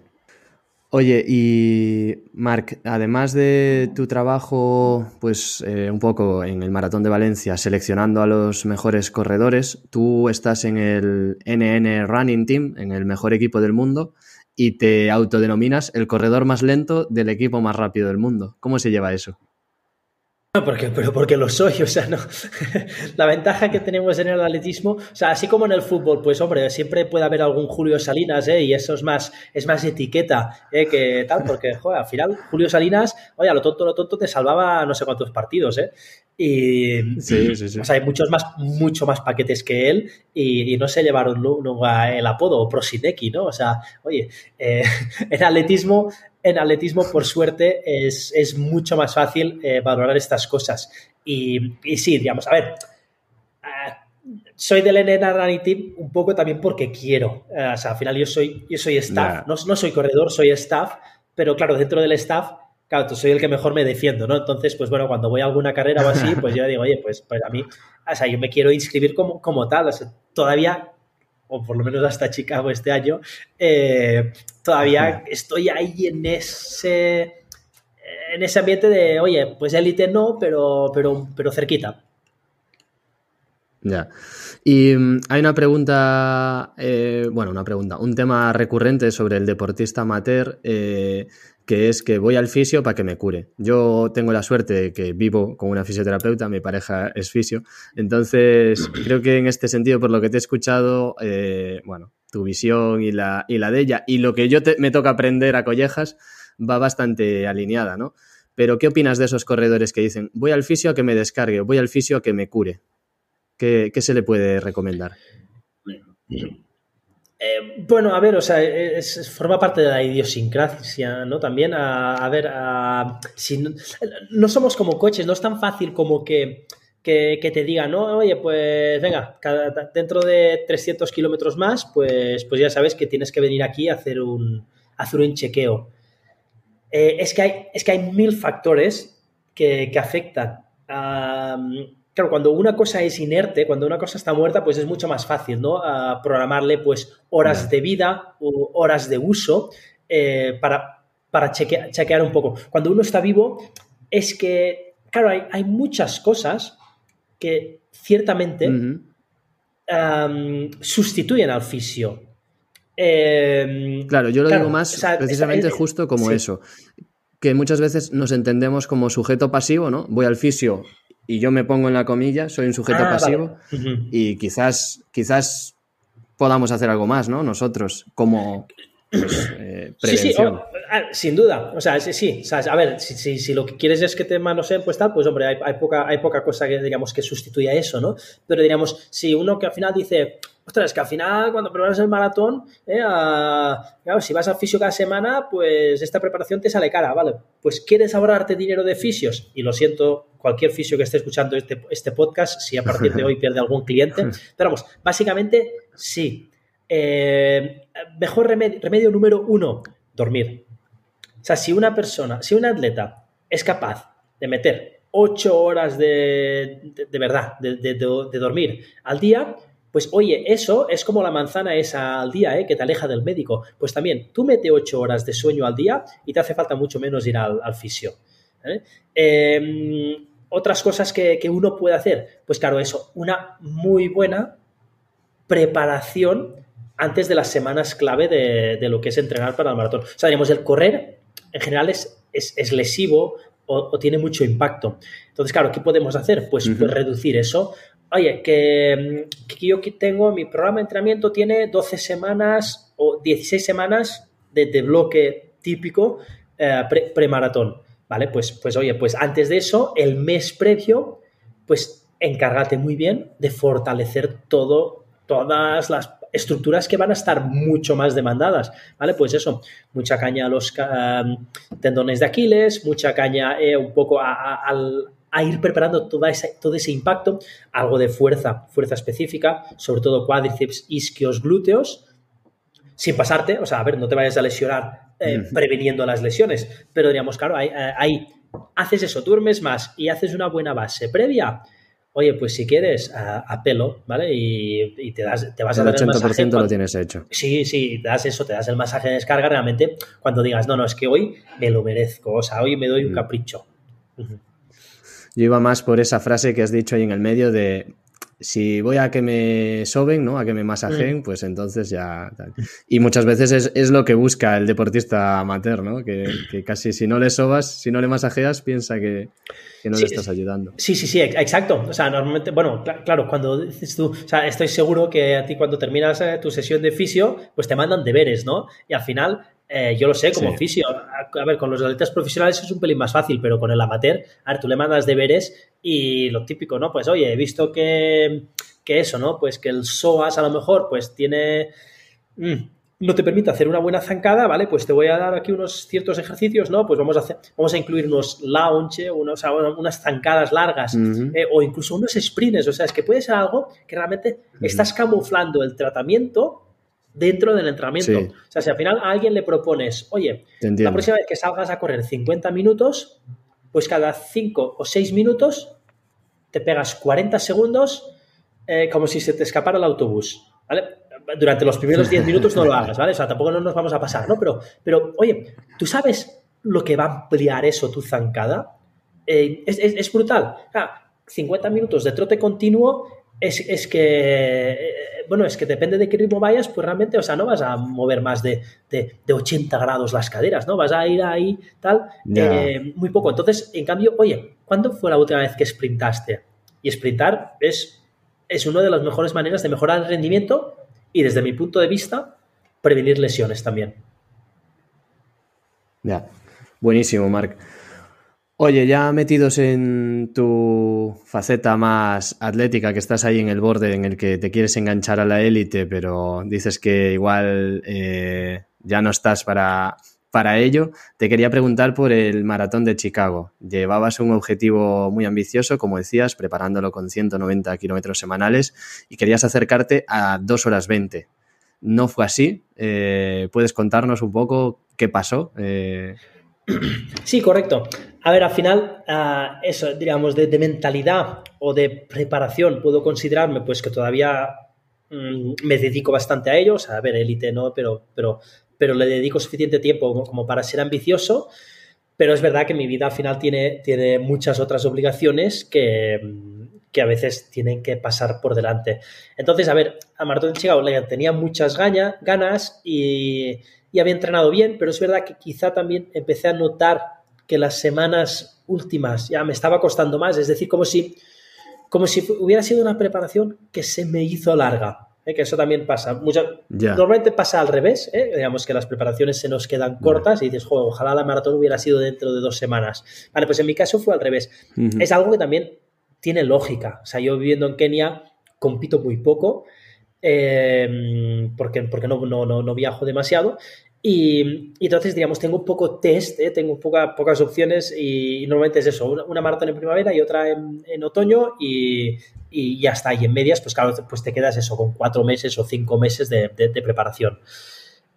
Oye, y Marc, además de tu trabajo, pues eh, un poco en el Maratón de Valencia, seleccionando a los mejores corredores, tú estás en el NN Running Team, en el mejor equipo del mundo, y te autodenominas el corredor más lento del equipo más rápido del mundo. ¿Cómo se lleva eso? porque, pero porque lo soy, o sea, no. la ventaja que tenemos en el atletismo, o sea, así como en el fútbol, pues hombre, siempre puede haber algún Julio Salinas, ¿eh? Y eso es más, es más etiqueta, ¿eh? Que tal, porque, joder, al final, Julio Salinas, oye, a lo tonto, lo tonto te salvaba no sé cuántos partidos, ¿eh? Y, sí, sí, sí. O sea, hay muchos más, mucho más paquetes que él y, no se llevaron nunca el apodo, Prosineki, ¿no? O sea, oye, eh, en atletismo en atletismo, por suerte, es, mucho más fácil eh, valorar estas cosas. Y, sí, digamos, a ver, eh, soy del NN Running Team un poco también porque quiero. Eh, o sea, al final yo soy, yo soy staff, no, soy corredor, soy staff, pero claro, dentro del staff, claro, soy el que mejor me defiendo, ¿no? Entonces, pues bueno, cuando voy a alguna carrera o así, pues yo digo, oye, pues, pues a mí, o sea, yo me quiero inscribir como, como tal, o sea, todavía o por lo menos hasta Chicago este año, eh, todavía estoy ahí en ese, en ese ambiente de, oye, pues élite no, pero, pero, pero cerquita. Ya. Y mm, hay una pregunta, eh, bueno, una pregunta, un tema recurrente sobre el deportista amateur. Eh, que es que voy al fisio para que me cure. Yo tengo la suerte de que vivo con una fisioterapeuta, mi pareja es fisio, entonces creo que en este sentido, por lo que te he escuchado, eh, bueno, tu visión y la, y la de ella y lo que yo me toca aprender a collejas va bastante alineada, ¿no? Pero ¿qué opinas de esos corredores que dicen, voy al fisio a que me descargue, voy al fisio a que me cure? ¿Qué, qué se le puede recomendar? Eh, bueno, a ver, o sea, es, forma parte de la idiosincrasia, ¿no? También, a, ver, si no, somos como coches, no es tan fácil como que, te digan, no, oye, pues venga, dentro de 300 kilómetros más, pues, pues ya sabes que tienes que venir aquí a hacer un, hacer un chequeo. Eh, es, que hay, es que hay mil factores que, que afectan. a claro, cuando una cosa es inerte, cuando una cosa está muerta, pues es mucho más fácil, ¿no? programarle, pues, horas de vida o horas de uso eh, para, para chequear un poco. Cuando uno está vivo, es que claro, hay, muchas cosas que ciertamente sustituyen al fisio. Em, claro, yo lo digo más precisamente justo como eso. Que muchas veces nos entendemos como sujeto pasivo, ¿no? Voy al fisio y yo me pongo en la comilla, soy un sujeto ah, pasivo y quizás, quizás podamos hacer algo más, ¿no? Nosotros, como eh, prevención. Sí, sí, ah, sin duda. O sea, sí, sí. a ver, si, si, lo que quieres es que te manoseen, pues tal, pues hombre, hay, hay, poca, hay poca cosa que, digamos, que sustituya eso, ¿no? Pero diríamos, si uno que al final dice, ostras, que al final cuando preparas el maratón, eh, si vas al fisio cada semana, pues esta preparación te sale cara, ¿vale? Pues quieres ahorrarte dinero de fisios, y lo siento, cualquier fisio que esté escuchando este, este podcast, si a partir de hoy pierde algún cliente, pero vamos, básicamente sí. Eh, mejor remedio, número uno, dormir. O sea, si una persona, si un atleta es capaz de meter ocho horas de, de, verdad, de, de, dormir al día, pues oye, eso es como la manzana esa al día, ¿eh? que te aleja del médico. Pues también, tú mete ocho horas de sueño al día y te hace falta mucho menos ir al, fisio. ¿eh? Em, otras cosas que, uno puede hacer, pues claro, eso, una muy buena preparación antes de las semanas clave de, lo que es entrenar para el maratón. O sea, digamos, el correr en general es, es, lesivo o, tiene mucho impacto. Entonces, claro, ¿qué podemos hacer? Pues, pues reducir eso oye, que, yo tengo, mi programa de entrenamiento tiene 12 semanas o 16 semanas de, bloque típico eh, pre-maratón, ¿vale? Pues, pues oye, pues antes de eso, el mes previo, pues encárgate muy bien de fortalecer todo, todas las estructuras que van a estar mucho más demandadas, ¿vale? Pues eso, mucha caña a los eh, tendones de Aquiles, mucha caña eh, un poco al a ir preparando toda todo ese impacto, algo de fuerza, fuerza específica, sobre todo cuádriceps, isquios, glúteos, sin pasarte, o sea, a ver, no te vayas a lesionar eh, previniendo las lesiones, pero diríamos, claro, ahí, eh, ahí, haces eso, duermes más y haces una buena base previa, oye, pues si quieres, a, pelo, ¿vale? Y, te, das, te vas a dar el 80% lo tienes hecho. Sí, sí, te das eso, te das el masaje de descarga realmente cuando digas, no, no, es que hoy me lo merezco, o sea, hoy me doy un capricho. Yo iba más por esa frase que has dicho ahí en el medio de si voy a que me soben, ¿no? A que me masajeen, mm. pues entonces ya. Y muchas veces es, lo que busca el deportista amateur, ¿no? Que, casi si no le sobas, si no le masajeas, piensa que, no le estás ayudando. Sí, sí, sí, exacto. O sea, normalmente, bueno, claro, cuando dices tú, o sea, estoy seguro que a ti cuando terminas eh, tu sesión de fisio, pues te mandan deberes, ¿no? Y al final eh, yo lo sé, como fisio. A, ver, con los atletas profesionales es un pelín más fácil, pero con el amateur, a ver, tú le mandas deberes y lo típico, ¿no? Pues oye, he visto que, eso, ¿no? Pues que el SOAS a lo mejor pues tiene... Mm, no te permite hacer una buena zancada, ¿vale? Pues te voy a dar aquí unos ciertos ejercicios, ¿no? Pues vamos a hacer, vamos a incluir unos launch, unos, unas zancadas largas eh, o incluso unos sprints. O sea, es que puede ser algo que realmente estás camuflando el tratamiento dentro del entrenamiento. O sea, si al final a alguien le propones, oye, la próxima vez que salgas a correr 50 minutos, pues cada 5 o 6 minutos te pegas 40 segundos eh, como si se te escapara el autobús, ¿vale? Durante los primeros 10 minutos no lo hagas, ¿vale? O sea, tampoco no nos vamos a pasar, ¿no? Pero, pero oye, ¿tú sabes lo que va a ampliar eso tu zancada? Eh, es, brutal. 50 minutos de trote continuo es, que, eh, bueno, es que depende de qué ritmo vayas, pues realmente, o sea, no vas a mover más de, 80 grados las caderas, ¿no? Vas a ir ahí, tal, eh, muy poco. Entonces, en cambio, oye, ¿cuándo fue la última vez que sprintaste? Y sprintar es, es una de las mejores maneras de mejorar el rendimiento y, desde mi punto de vista, prevenir lesiones también. Ya, buenísimo, Marc. Oye, ya metidos en tu faceta más atlética, que estás ahí en el borde en el que te quieres enganchar a la élite, pero dices que igual eh, ya no estás para, para ello, te quería preguntar por el maratón de Chicago. Llevabas un objetivo muy ambicioso, como decías, preparándolo con 190 kilómetros semanales y querías acercarte a 2 horas 20. No fue así. Eh, ¿Puedes contarnos un poco qué pasó? Eh, Sí, correcto. A ver, al final, ah, eso, digamos, de, mentalidad o de preparación, puedo considerarme pues que todavía mm, me dedico bastante a ellos. A ver, élite no, pero, pero, pero le dedico suficiente tiempo como, para ser ambicioso. pero es verdad que mi vida al final tiene, tiene muchas otras obligaciones que, que a veces tienen que pasar por delante. Entonces, a ver, a Maratón de Chicago le tenía muchas ganas y, y había entrenado bien, pero es verdad que quizá también empecé a notar que las semanas últimas ya me estaba costando más, es decir, como si, como si hubiera sido una preparación que se me hizo larga. ¿eh? que eso también pasa. Normalmente pasa al revés, ¿eh? digamos que las preparaciones se nos quedan cortas y dices, ojalá la maratón hubiera sido dentro de dos semanas. Vale, pues en mi caso fue al revés. Es algo que también tiene lógica. O sea, yo viviendo en Kenia compito muy poco em, porque, porque no, no, no, viajo demasiado. Y, entonces, digamos, tengo un poco test, ¿eh? tengo poca, pocas opciones y, normalmente es eso, una, maratón en primavera y otra en, otoño y, y, ya está. Y en medias, pues claro, pues te quedas eso con cuatro meses o cinco meses de, de preparación.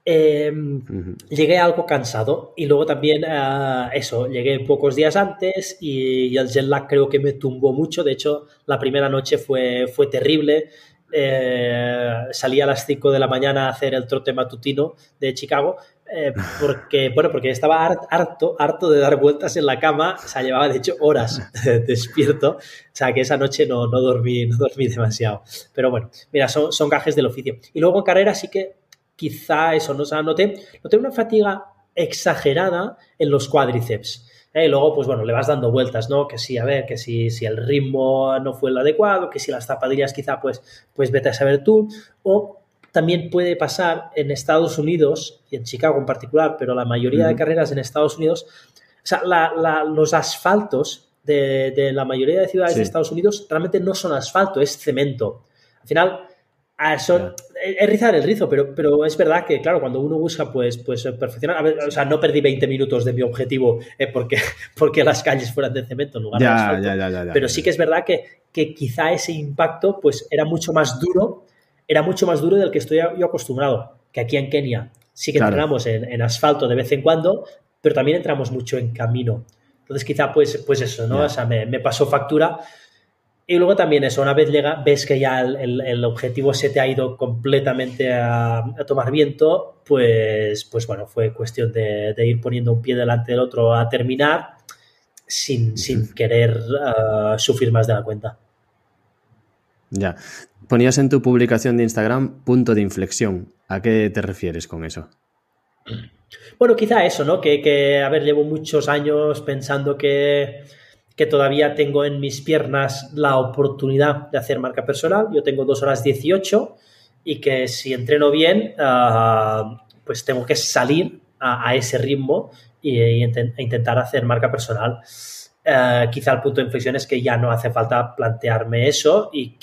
Em, llegué algo cansado y luego también uh, eso, llegué pocos días antes y, el jet lag creo que me tumbó mucho. De hecho, la primera noche fue, fue terrible. Eh, salí a las 5 de la mañana a hacer el trote matutino de Chicago eh, porque, bueno, porque estaba harto, harto de dar vueltas en la cama. O sea, llevaba de hecho horas despierto. O sea, que esa noche no, no, dormí, no dormí demasiado. Pero bueno, mira, son, son gajes del oficio. Y luego en carrera sí que quizá eso, ¿no? O sea, noté, noté una fatiga exagerada en los cuádriceps. ¿Eh? Y luego, pues bueno, le vas dando vueltas, ¿no? Que sí, a ver, que si, si el ritmo no fue el adecuado, que si las zapatillas quizá, pues, pues vete a saber tú. O también puede pasar en Estados Unidos, y en Chicago en particular, pero la mayoría de carreras en Estados Unidos, o sea, los asfaltos de, la mayoría de ciudades de Estados Unidos realmente no son asfalto, es cemento. Al final, son, es rizar el rizo, pero, pero es verdad que, claro, cuando uno busca, pues, pues perfeccionar. o sea, no perdí 20 minutos de mi objetivo eh, porque, porque las calles fueran de cemento en lugar de asfalto. pero sí que es verdad que, que quizá ese impacto, pues, era mucho más duro, era mucho más duro del que estoy yo acostumbrado. Que aquí en Kenia sí que entramos en, en, asfalto de vez en cuando, pero también entramos mucho en camino. Entonces, quizá, pues, pues eso, ¿no? O sea, me, me pasó factura y luego también eso, una vez llega, ves que ya el, objetivo se te ha ido completamente a, tomar viento, pues, pues bueno, fue cuestión de, ir poniendo un pie delante del otro a terminar sin, querer uh, sufrir más de la cuenta. Ya. Ponías en tu publicación de Instagram punto de inflexión. ¿A qué te refieres con eso? Bueno, quizá eso, ¿no? Que, que a ver, llevo muchos años pensando que que todavía tengo en mis piernas la oportunidad de hacer marca personal. Yo tengo 2 horas 18 y que si entreno bien, ah, pues tengo que salir a, ese ritmo e, intentar hacer marca personal. Eh, quizá el punto de inflexión es que ya no hace falta plantearme eso y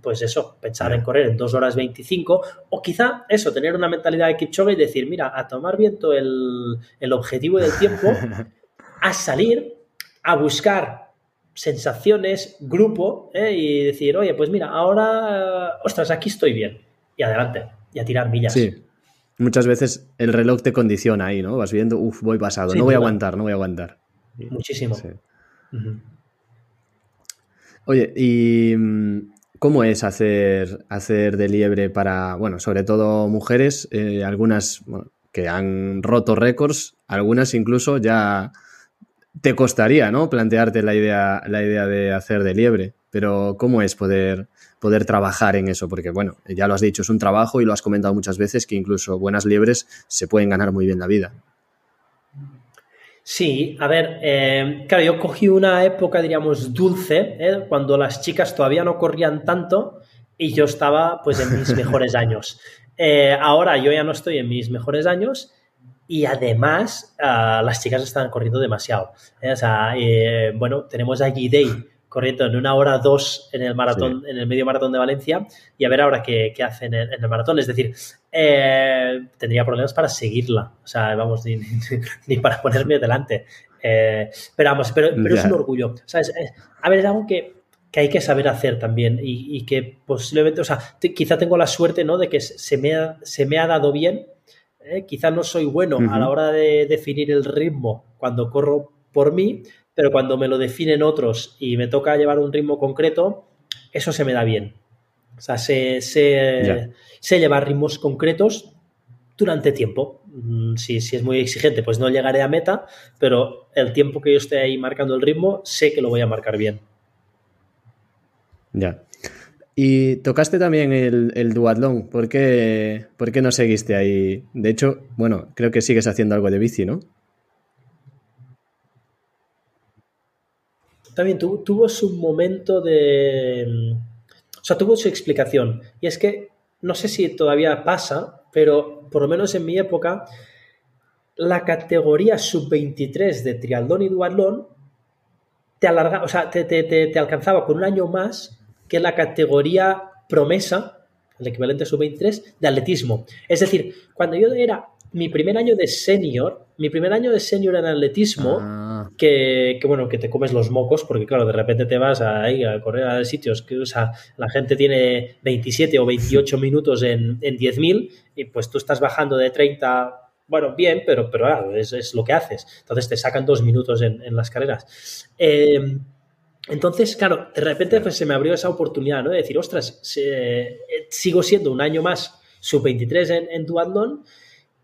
pues eso, pensar en correr en 2 horas 25 o quizá eso, tener una mentalidad de Kipchoge y decir, mira, a tomar viento el, el objetivo del tiempo, a salir a buscar sensaciones, grupo, ¿eh? y decir, oye, pues mira, ahora, ostras, aquí estoy bien. Y adelante, y a tirar millas. Sí. Muchas veces el reloj te condiciona ahí, ¿no? Vas viendo, uff, voy pasado, no voy a aguantar, no voy a aguantar. Muchísimo. Oye, ¿y mm, cómo es hacer, hacer de liebre para, bueno, sobre todo mujeres, eh, algunas que han roto récords, algunas incluso ya te costaría, ¿no? Plantearte la idea, la idea de hacer de liebre, pero ¿cómo es poder, poder trabajar en eso? Porque, bueno, ya lo has dicho, es un trabajo y lo has comentado muchas veces que incluso buenas liebres se pueden ganar muy bien la vida. Sí, a ver, eh, claro, yo cogí una época, diríamos, dulce, ¿eh? cuando las chicas todavía no corrían tanto y yo estaba, pues, en mis mejores años. Eh, ahora yo ya no estoy en mis mejores años y además ah, las chicas están corriendo demasiado. ¿eh? O sea, eh, bueno, tenemos a Day corriendo en una hora dos en el maratón, en el medio maratón de Valencia y a ver ahora qué, qué hacen en, el maratón. Es decir, eh, tendría problemas para seguirla. O sea, vamos, ni, ni, para ponerme delante. pero vamos, pero, pero es un orgullo. O sea, a ver, es algo que, que hay que saber hacer también y, y que posiblemente, o sea, quizá tengo la suerte, ¿no? De que se me ha, se me ha dado bien ¿eh? quizás no soy bueno a la hora de definir el ritmo cuando corro por mí, pero cuando me lo definen otros y me toca llevar un ritmo concreto, eso se me da bien. O sea, sé, sé, llevar ritmos concretos durante tiempo. Mm, si, si, es muy exigente, pues no llegaré a meta, pero el tiempo que yo esté ahí marcando el ritmo, sé que lo voy a marcar bien. Ya. Y tocaste también el, duatlón. ¿Por qué, ¿Por qué no seguiste ahí? De hecho, bueno, creo que sigues haciendo algo de bici, ¿no? También tuvo su momento de... O sea, tuvo su explicación. Y es que, no sé si todavía pasa, pero por lo menos en mi época, la categoría sub-23 de triatlón y duatlón te alarga, o sea, te, te, alcanzaba con un año más que la categoría promesa, el equivalente sub-23, de atletismo. Es decir, cuando yo era mi primer año de senior, mi primer año de senior en atletismo, ah. que, bueno, que te comes los mocos, porque claro, de repente te vas a, a correr a sitios que, o sea, la gente tiene 27 o 28 minutos en, en 10.000 y pues tú estás bajando de 30 bueno, bien, pero, pero claro, es, lo que haces. Entonces te sacan dos minutos en, las carreras. Eh, entonces, claro, de repente pues, se me abrió esa oportunidad, ¿no? De decir, ostras, eh, sigo siendo un año más sub-23 en, en duatlón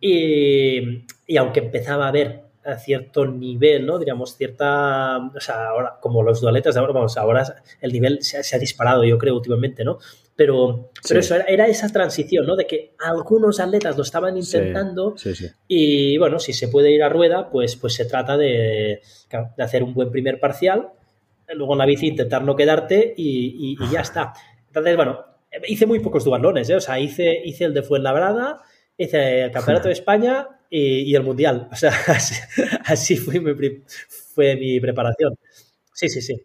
y, y, aunque empezaba a ver a cierto nivel, ¿no? Diríamos, cierta, o sea, ahora, como los dualetas de ahora, vamos, ahora el nivel se, ha disparado, yo creo, últimamente, ¿no? Pero, pero eso, era, esa transición, ¿no? De que algunos atletas lo estaban intentando y, bueno, si se puede ir a rueda, pues, pues se trata de, de hacer un buen primer parcial, luego en la bici intentar no quedarte y, y, ya está. Entonces, bueno, hice muy pocos dualones, ¿eh? O sea, hice, hice el de Fuenlabrada, hice el Campeonato de España y, el Mundial. O sea, así, fue, mi, fue mi preparación. Sí, sí, sí.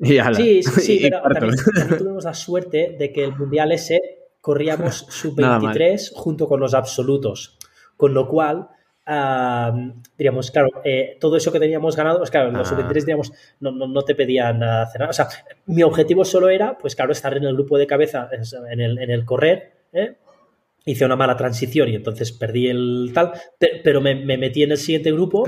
sí, sí, sí, pero también, tuvimos la suerte de que el Mundial ese corríamos sub-23 junto con los absolutos. Con lo cual, diríamos, claro, eh, todo eso que teníamos ganado, pues claro, los ah. sub-23, digamos, no, no, te pedían hacer nada. O sea, mi objetivo solo era, pues claro, estar en el grupo de cabeza, en el, en el correr, ¿eh? hice una mala transición y entonces perdí el tal, pero me, metí en el siguiente grupo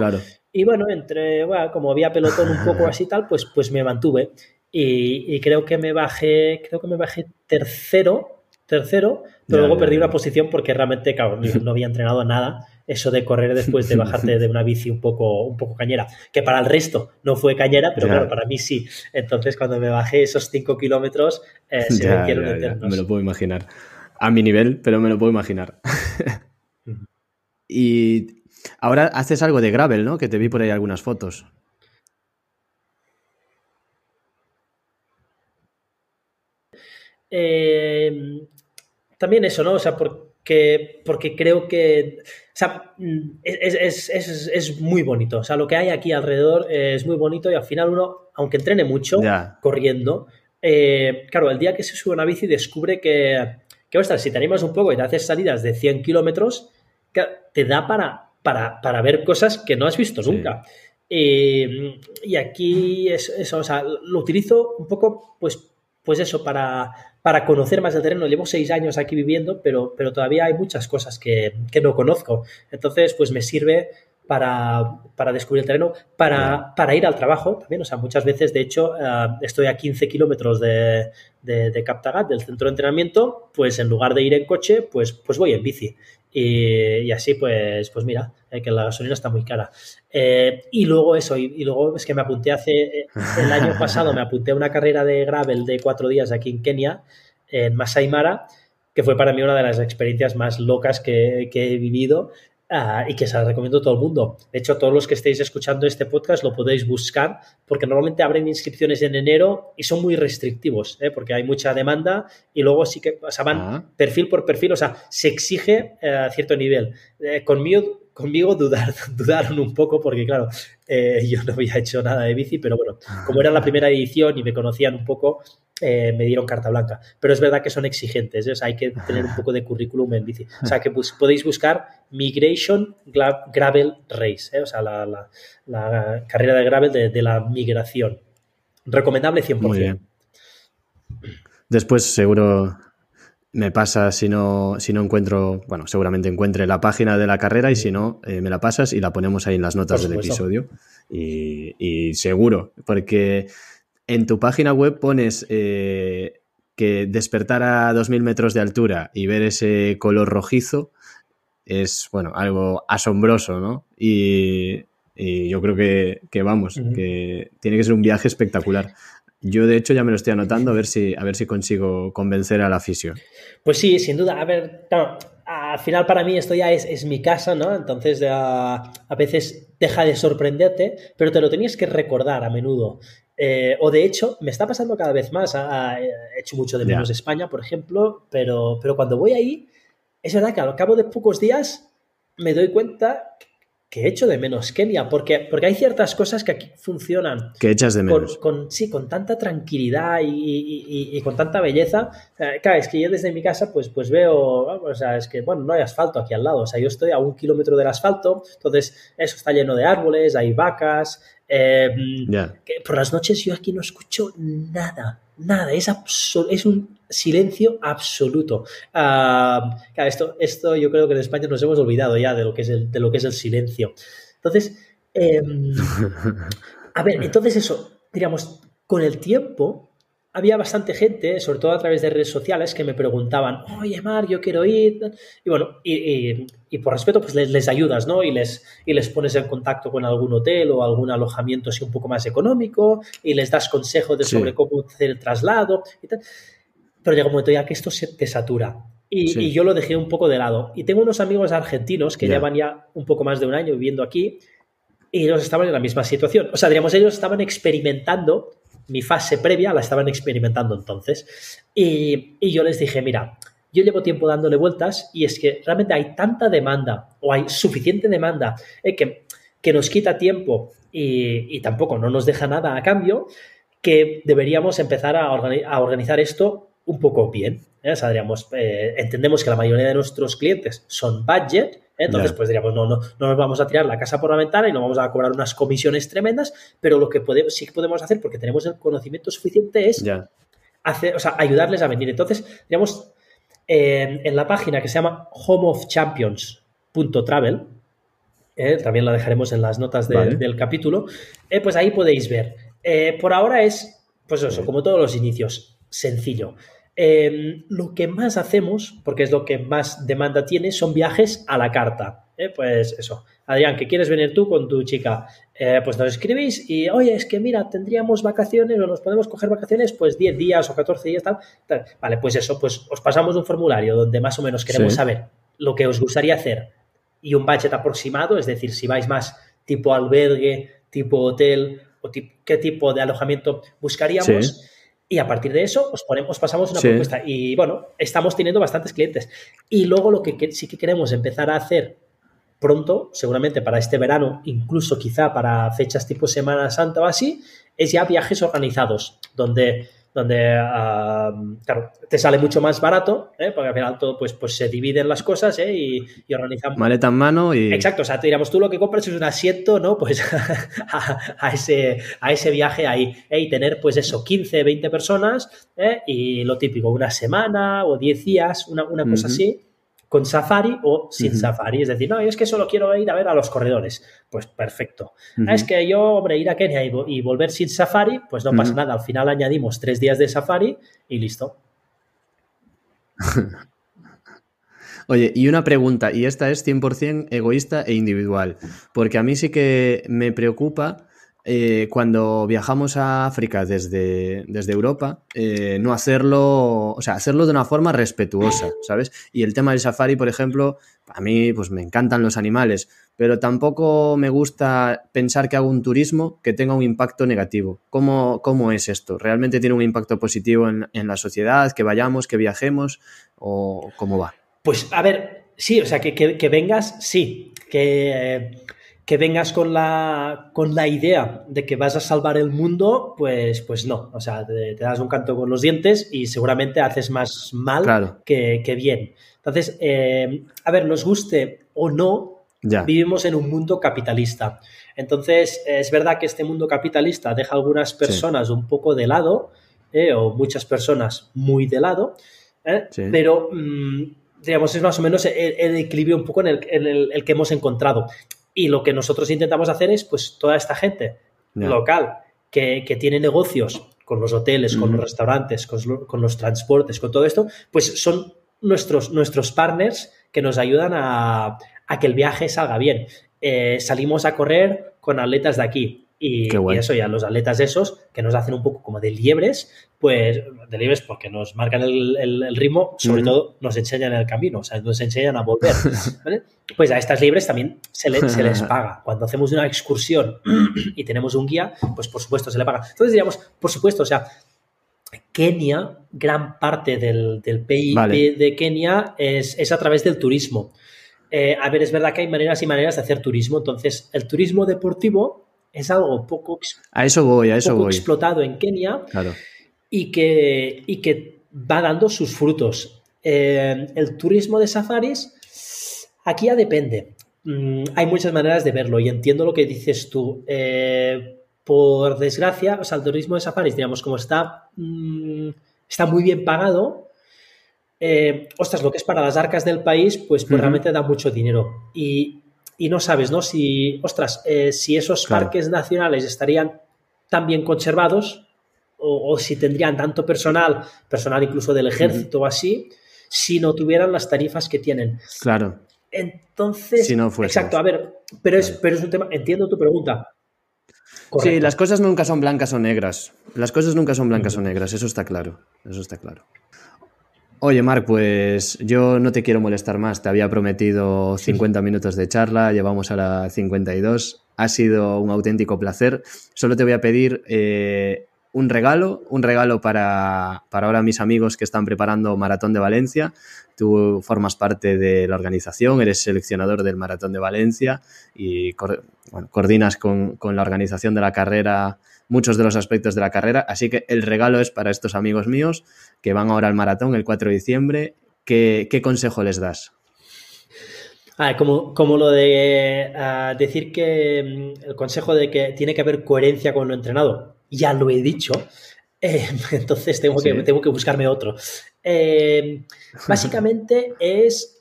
y bueno, entre, bueno, como había pelotón un poco así tal, pues, pues me mantuve y, creo que me bajé, creo que me bajé tercero, tercero, pero luego perdí una posición porque realmente, claro, no había entrenado nada eso de correr después de bajarte de una bici un poco, un poco cañera, que para el resto no fue cañera, pero claro, para mí sí. Entonces, cuando me bajé esos cinco kilómetros, eh, se me Me lo puedo imaginar a mi nivel, pero me lo puedo imaginar. y ahora haces algo de gravel, ¿no? Que te vi por ahí algunas fotos. Eh, también eso, ¿no? O sea, porque, porque creo que o sea, es, muy bonito. O sea, lo que hay aquí alrededor es muy bonito y al final uno, aunque entrene mucho corriendo, eh, claro, el día que se sube una bici descubre que que ostras, si te animas un poco y te haces salidas de 100 kilómetros, te da para, para, ver cosas que no has visto nunca. y aquí eso, o sea, lo utilizo un poco, pues, pues eso, para, para conocer más el terreno. Llevo seis años aquí viviendo, pero, pero todavía hay muchas cosas que, que no conozco. Entonces, pues me sirve para, descubrir el terreno, para, para, ir al trabajo también. O sea, muchas veces, de hecho, eh, estoy a 15 kilómetros de, de, Captagat, del centro de entrenamiento, pues en lugar de ir en coche, pues, pues voy en bici. Y, así, pues, pues mira, eh, que la gasolina está muy cara. Eh, y luego eso, y, luego es que me apunté hace, el año pasado me apunté a una carrera de gravel de cuatro días aquí en Kenia, en Masai Mara, que fue para mí una de las experiencias más locas que, que he vivido Ah, y que se la recomiendo a todo el mundo. De hecho, todos los que estéis escuchando este podcast lo podéis buscar porque normalmente abren inscripciones en enero y son muy restrictivos ¿eh? porque hay mucha demanda y luego sí que o van ah. perfil por perfil, o sea, se exige eh, a cierto nivel. Eh, conmigo, conmigo dudar, dudaron un poco porque, claro, yo no había hecho nada de bici, pero bueno, como era la primera edición y me conocían un poco, eh, me dieron carta blanca. Pero es verdad que son exigentes, ¿eh? hay que tener un poco de currículum en bici. O sea, que podéis buscar Migration Gravel Race, ¿eh? o sea, la, carrera de gravel de, la migración. Recomendable 100%. Muy bien. Después seguro me pasa si no, si no encuentro, bueno, seguramente encuentre la página de la carrera y si no, me la pasas y la ponemos ahí en las notas del episodio. Y, y, seguro, porque en tu página web pones eh, que despertar a 2.000 metros de altura y ver ese color rojizo es, bueno, algo asombroso, ¿no? Y, yo creo que, que vamos, que tiene que ser un viaje espectacular. Yo, de hecho, ya me lo estoy anotando a ver si, a ver si consigo convencer a la fisio. Pues sí, sin duda. A ver, al final para mí esto ya es, mi casa, ¿no? Entonces a veces deja de sorprenderte, pero te lo tenías que recordar a menudo. Eh, o de hecho, me está pasando cada vez más. he hecho mucho de menos España, por ejemplo, pero, pero cuando voy ahí, es verdad que al cabo de pocos días me doy cuenta que echo de menos Kenia, porque, porque hay ciertas cosas que aquí funcionan. Que echas de menos. Con, sí, con tanta tranquilidad y, con tanta belleza. claro, es que yo desde mi casa pues, pues veo, o sea, es que, bueno, no hay asfalto aquí al lado, o sea, yo estoy a un kilómetro del asfalto, entonces eso está lleno de árboles, hay vacas. Eh, por las noches yo aquí no escucho nada, nada, es, es un silencio absoluto. Esto, esto yo creo que en España nos hemos olvidado ya de lo que es el, de lo que es el silencio. Entonces, em, a ver, entonces eso, diríamos, con el tiempo había bastante gente, sobre todo a través de redes sociales, que me preguntaban, oye, Mar, yo quiero ir. Y bueno, y, por respeto, pues les, ayudas, ¿no? Y les, y les pones en contacto con algún hotel o algún alojamiento así un poco más económico y les das consejos de sobre cómo hacer el traslado y tal. Pero llega un momento ya que esto se te satura. Y, yo lo dejé un poco de lado. Y tengo unos amigos argentinos que llevan ya un poco más de un año viviendo aquí y ellos estaban en la misma situación. O sea, diríamos, ellos estaban experimentando mi fase previa la estaban experimentando entonces. Y, yo les dije, mira, yo llevo tiempo dándole vueltas y es que realmente hay tanta demanda o hay suficiente demanda eh, que, que, nos quita tiempo y, tampoco no nos deja nada a cambio que deberíamos empezar a, a organizar esto un poco bien. ¿eh? eh, entendemos que la mayoría de nuestros clientes son budget entonces, pues diríamos, no, no, no nos vamos a tirar la casa por la ventana y no vamos a cobrar unas comisiones tremendas, pero lo que podemos, sí que podemos hacer, porque tenemos el conocimiento suficiente, es hacer, o sea, ayudarles a venir. Entonces, digamos, en la página que se llama homeofchampions.travel, eh, también la dejaremos en las notas del capítulo, eh, pues ahí podéis ver. Eh, por ahora es, pues eso, como todos los inicios, sencillo. Em, lo que más hacemos, porque es lo que más demanda tiene, son viajes a la carta. ¿eh? Pues eso, Adrián, que quieres venir tú con tu chica, eh, pues nos escribís y, oye, es que mira, tendríamos vacaciones o nos podemos coger vacaciones, pues 10 días o 14 días, tal, Vale, pues eso, pues os pasamos un formulario donde más o menos queremos saber lo que os gustaría hacer y un budget aproximado, es decir, si vais más tipo albergue, tipo hotel o qué tipo de alojamiento buscaríamos. Y a partir de eso os, ponemos, pasamos una propuesta. Y bueno, estamos teniendo bastantes clientes. Y luego lo que sí que queremos empezar a hacer pronto, seguramente para este verano, incluso quizá para fechas tipo Semana Santa o así, es ya viajes organizados, donde donde, claro, te sale mucho más barato, ¿eh? porque al final todo pues, pues se dividen las cosas ¿eh? y, y, organizamos. Maleta en mano y. Exacto, o sea, te diríamos, tú lo que compras es un asiento, ¿no? Pues a, ese, a ese viaje ahí. ¿eh? Y tener, pues eso, 15, 20 personas y lo típico, una semana o 10 días, una, una cosa así con Safari o sin Safari. Es decir, no, es que solo quiero ir a ver a los corredores. Pues perfecto. Ah, es que yo, hombre, ir a Kenia y, volver sin Safari, pues no pasa nada. Al final añadimos tres días de Safari y listo. Oye, y una pregunta, y esta es 100% egoísta e individual, porque a mí sí que me preocupa eh, cuando viajamos a África desde, desde Europa, eh, no hacerlo, o sea, hacerlo de una forma respetuosa, ¿sabes? Y el tema del safari, por ejemplo, a mí pues me encantan los animales, pero tampoco me gusta pensar que hago un turismo que tenga un impacto negativo. ¿Cómo, cómo es esto? ¿Realmente tiene un impacto positivo en, la sociedad? ¿Que vayamos, que viajemos? ¿O cómo va? Pues a ver, sí, o sea, que, que vengas, sí, que que vengas con la, con la idea de que vas a salvar el mundo, pues, pues no. O sea, te, das un canto con los dientes y seguramente haces más mal que, bien. Entonces, eh, a ver, nos guste o no, vivimos en un mundo capitalista. Entonces, es verdad que este mundo capitalista deja a algunas personas un poco de lado, eh, o muchas personas muy de lado, eh, pero mm, digamos, es más o menos el, equilibrio un poco en, el, en el, que hemos encontrado. Y lo que nosotros intentamos hacer es, pues, toda esta gente local que, tiene negocios con los hoteles, con los restaurantes, con, los transportes, con todo esto, pues son nuestros, nuestros partners que nos ayudan a, que el viaje salga bien. salimos a correr con atletas de aquí. Y, eso, ya los atletas esos, que nos hacen un poco como de liebres, pues de liebres porque nos marcan el, ritmo, sobre todo nos enseñan el camino, o sea, nos enseñan a volver. Pues a estas liebres también se, se les paga. Cuando hacemos una excursión y tenemos un guía, pues por supuesto se le paga. Entonces diríamos, por supuesto, o sea, Kenia, gran parte del, del PIB de Kenia es, es, a través del turismo. Eh, a ver, es verdad que hay maneras y maneras de hacer turismo. Entonces, el turismo deportivo es algo poco, a eso voy, a eso voy. explotado en Kenia y, que, y que va dando sus frutos. Eh, el turismo de safaris, aquí ya depende. Mm, hay muchas maneras de verlo y entiendo lo que dices tú. Eh, por desgracia, o sea, el turismo de safaris, digamos, como está, mm, está muy bien pagado, eh, ostras, lo que es para las arcas del país, pues, pues realmente da mucho dinero. Y, y no sabes, ¿no? Si, ostras, eh, si esos parques nacionales estarían tan bien conservados o, si tendrían tanto personal, personal incluso del ejército o así, si no tuvieran las tarifas que tienen. Claro. Entonces, si no fuese. Exacto, a ver, pero es, pero es un tema, entiendo tu pregunta. Sí, las cosas nunca son blancas o negras. Las cosas nunca son blancas o negras, eso está claro. Eso está claro. Oye, Marc, pues yo no te quiero molestar más. Te había prometido 50 minutos de charla, llevamos a la 52. Ha sido un auténtico placer. Solo te voy a pedir eh, un regalo, un regalo para, ahora mis amigos que están preparando Maratón de Valencia. Tú formas parte de la organización, eres seleccionador del Maratón de Valencia y coordinas con, con la organización de la carrera muchos de los aspectos de la carrera. Así que el regalo es para estos amigos míos que van ahora al maratón el 4 de diciembre. ¿Qué, consejo les das? como, como, lo de ah, decir que mm, el consejo de que tiene que haber coherencia con lo entrenado, ya lo he dicho, eh, entonces tengo, que, tengo que buscarme otro. Eh, básicamente es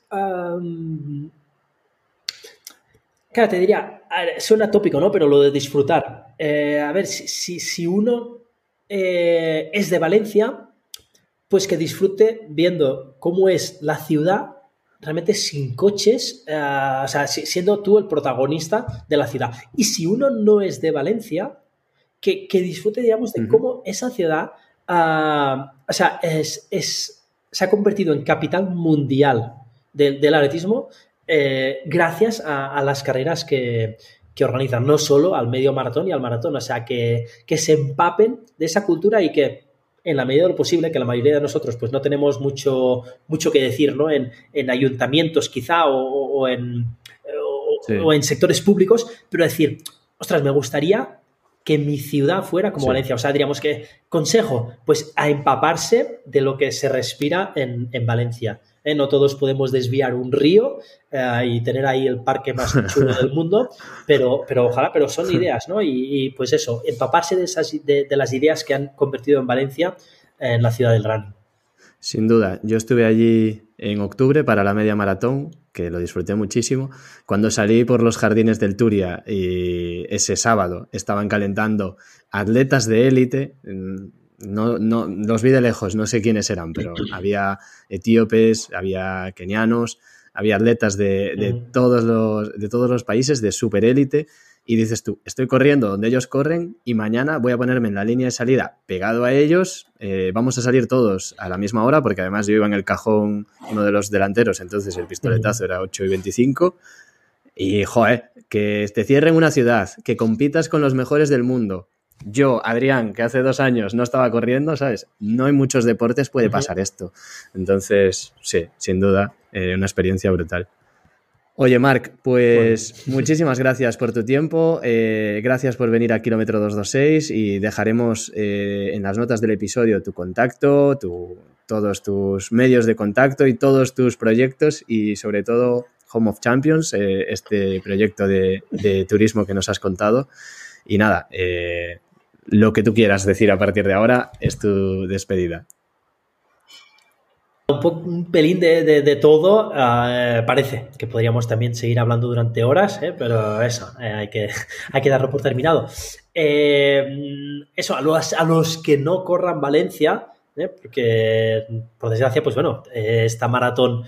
Claro, te diría, suena tópico, ¿no? Pero lo de disfrutar. Eh, a ver, si, si, uno eh, es de Valencia, pues que disfrute viendo cómo es la ciudad realmente sin coches, o sea, siendo tú el protagonista de la ciudad. Y si uno no es de Valencia, que, disfrute, digamos, de cómo esa ciudad, ah, o sea, es, se ha convertido en capital mundial del, del atletismo eh, gracias a, las carreras que, organizan, no solo al medio maratón y al maratón, o sea, que, se empapen de esa cultura y que en la medida de lo posible, que la mayoría de nosotros pues no tenemos mucho, mucho que decir, ¿no? En, ayuntamientos quizá o, en, o, en sectores públicos, pero decir, ostras, me gustaría que mi ciudad fuera como Valencia. O sea, diríamos que, consejo, pues a empaparse de lo que se respira en, en Valencia. ¿eh? No todos podemos desviar un río eh, y tener ahí el parque más chulo del mundo, pero, pero ojalá, pero son ideas, ¿no? Y, pues eso, empaparse de, esas, de, las ideas que han convertido en Valencia en la ciudad del running. Sin duda, yo estuve allí en octubre para la media maratón, que lo disfruté muchísimo. Cuando salí por los jardines del Turia y ese sábado estaban calentando atletas de élite, no, no, los vi de lejos, no sé quiénes eran, pero había etíopes, había kenianos, había atletas de, todos, los, de todos los países, de superélite, y dices tú, estoy corriendo donde ellos corren y mañana voy a ponerme en la línea de salida pegado a ellos, eh, vamos a salir todos a la misma hora, porque además yo iba en el cajón uno de los delanteros, entonces el pistoletazo era 8 y 25. Y, joder, que te cierren una ciudad, que compitas con los mejores del mundo, yo, Adrián, que hace dos años no estaba corriendo, ¿sabes? No hay muchos deportes puede pasar esto. Entonces, sí, sin duda, eh, una experiencia brutal. Oye, Marc, pues muchísimas gracias por tu tiempo, eh, gracias por venir a Kilómetro 226 y dejaremos eh, en las notas del episodio tu contacto, todos tus medios de contacto y todos tus proyectos y sobre todo Home of Champions, este proyecto de, de, turismo que nos has contado. Y nada, lo que tú quieras decir a partir de ahora es tu despedida. Un, pelín de, todo, eh, parece que podríamos también seguir hablando durante horas, eh, pero eso, eh, hay, que, hay que darlo por terminado. eso, a los, a los que no corran Valencia, porque por desgracia, pues bueno, esta maratón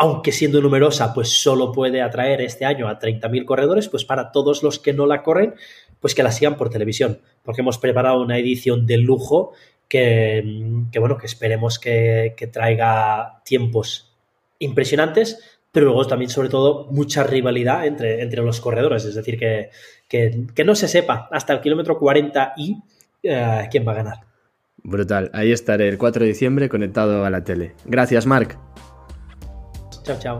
aunque siendo numerosa, pues solo puede atraer este año a 30.000 corredores, pues para todos los que no la corren, pues que la sigan por televisión, porque hemos preparado una edición de lujo que, bueno, que esperemos que, traiga tiempos impresionantes, pero luego también, sobre todo, mucha rivalidad entre, entre los corredores, es decir, que, que, no se sepa hasta el kilómetro 40 y eh, quién va a ganar. Brutal, ahí estaré el 4 de diciembre conectado a la tele. Gracias, Marc. Chao, chao.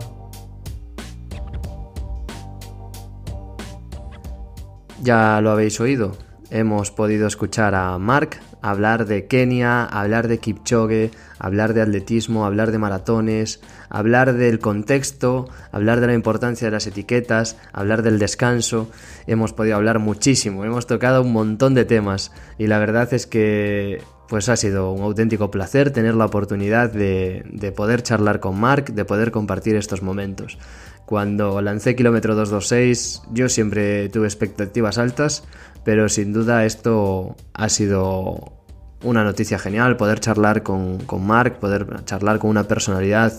Ya lo habéis oído. Hemos podido escuchar a Mark hablar de Kenia, hablar de Kipchoge, hablar de atletismo, hablar de maratones, hablar del contexto, hablar de la importancia de las etiquetas, hablar del descanso. Hemos podido hablar muchísimo, hemos tocado un montón de temas y la verdad es que pues ha sido un auténtico placer tener la oportunidad de, poder charlar con Mark, de poder compartir estos momentos. Cuando lancé Kilómetro 226 yo siempre tuve expectativas altas, pero sin duda esto ha sido una noticia genial, poder charlar con, con Mark, poder charlar con una personalidad,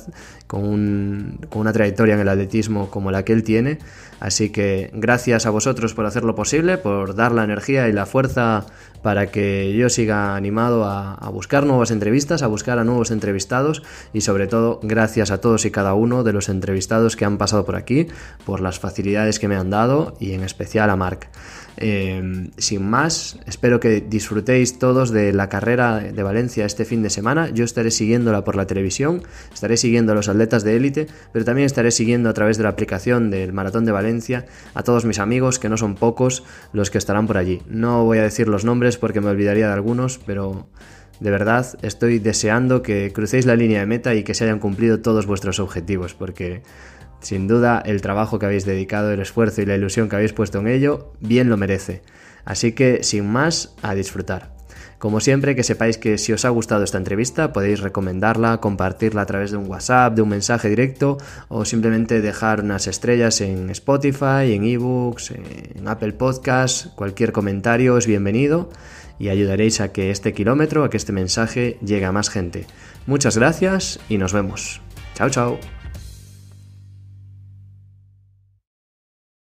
con, una trayectoria en el atletismo como la que él tiene. Así que gracias a vosotros por hacerlo posible, por dar la energía y la fuerza para que yo siga animado a, buscar nuevas entrevistas, a buscar a nuevos entrevistados y sobre todo gracias a todos y cada uno de los entrevistados que han pasado por aquí, por las facilidades que me han dado y en especial a Marc. Em, sin más, espero que disfrutéis todos de la carrera de Valencia este fin de semana. Yo estaré siguiéndola por la televisión, estaré siguiendo a los atletas de élite, pero también estaré siguiendo a través de la aplicación del Maratón de Valencia a todos mis amigos, que no son pocos los que estarán por allí. No voy a decir los nombres porque me olvidaría de algunos, pero de verdad estoy deseando que crucéis la línea de meta y que se hayan cumplido todos vuestros objetivos, porque sin duda, el trabajo que habéis dedicado, el esfuerzo y la ilusión que habéis puesto en ello, bien lo merece. Así que, sin más, a disfrutar. Como siempre, que sepáis que si os ha gustado esta entrevista, podéis recomendarla, compartirla a través de un WhatsApp, de un mensaje directo o simplemente dejar unas estrellas en Spotify, en eBooks, en Apple Podcasts. Cualquier comentario es bienvenido y ayudaréis a que este kilómetro, a que este mensaje llegue a más gente. Muchas gracias y nos vemos. Chao, chao.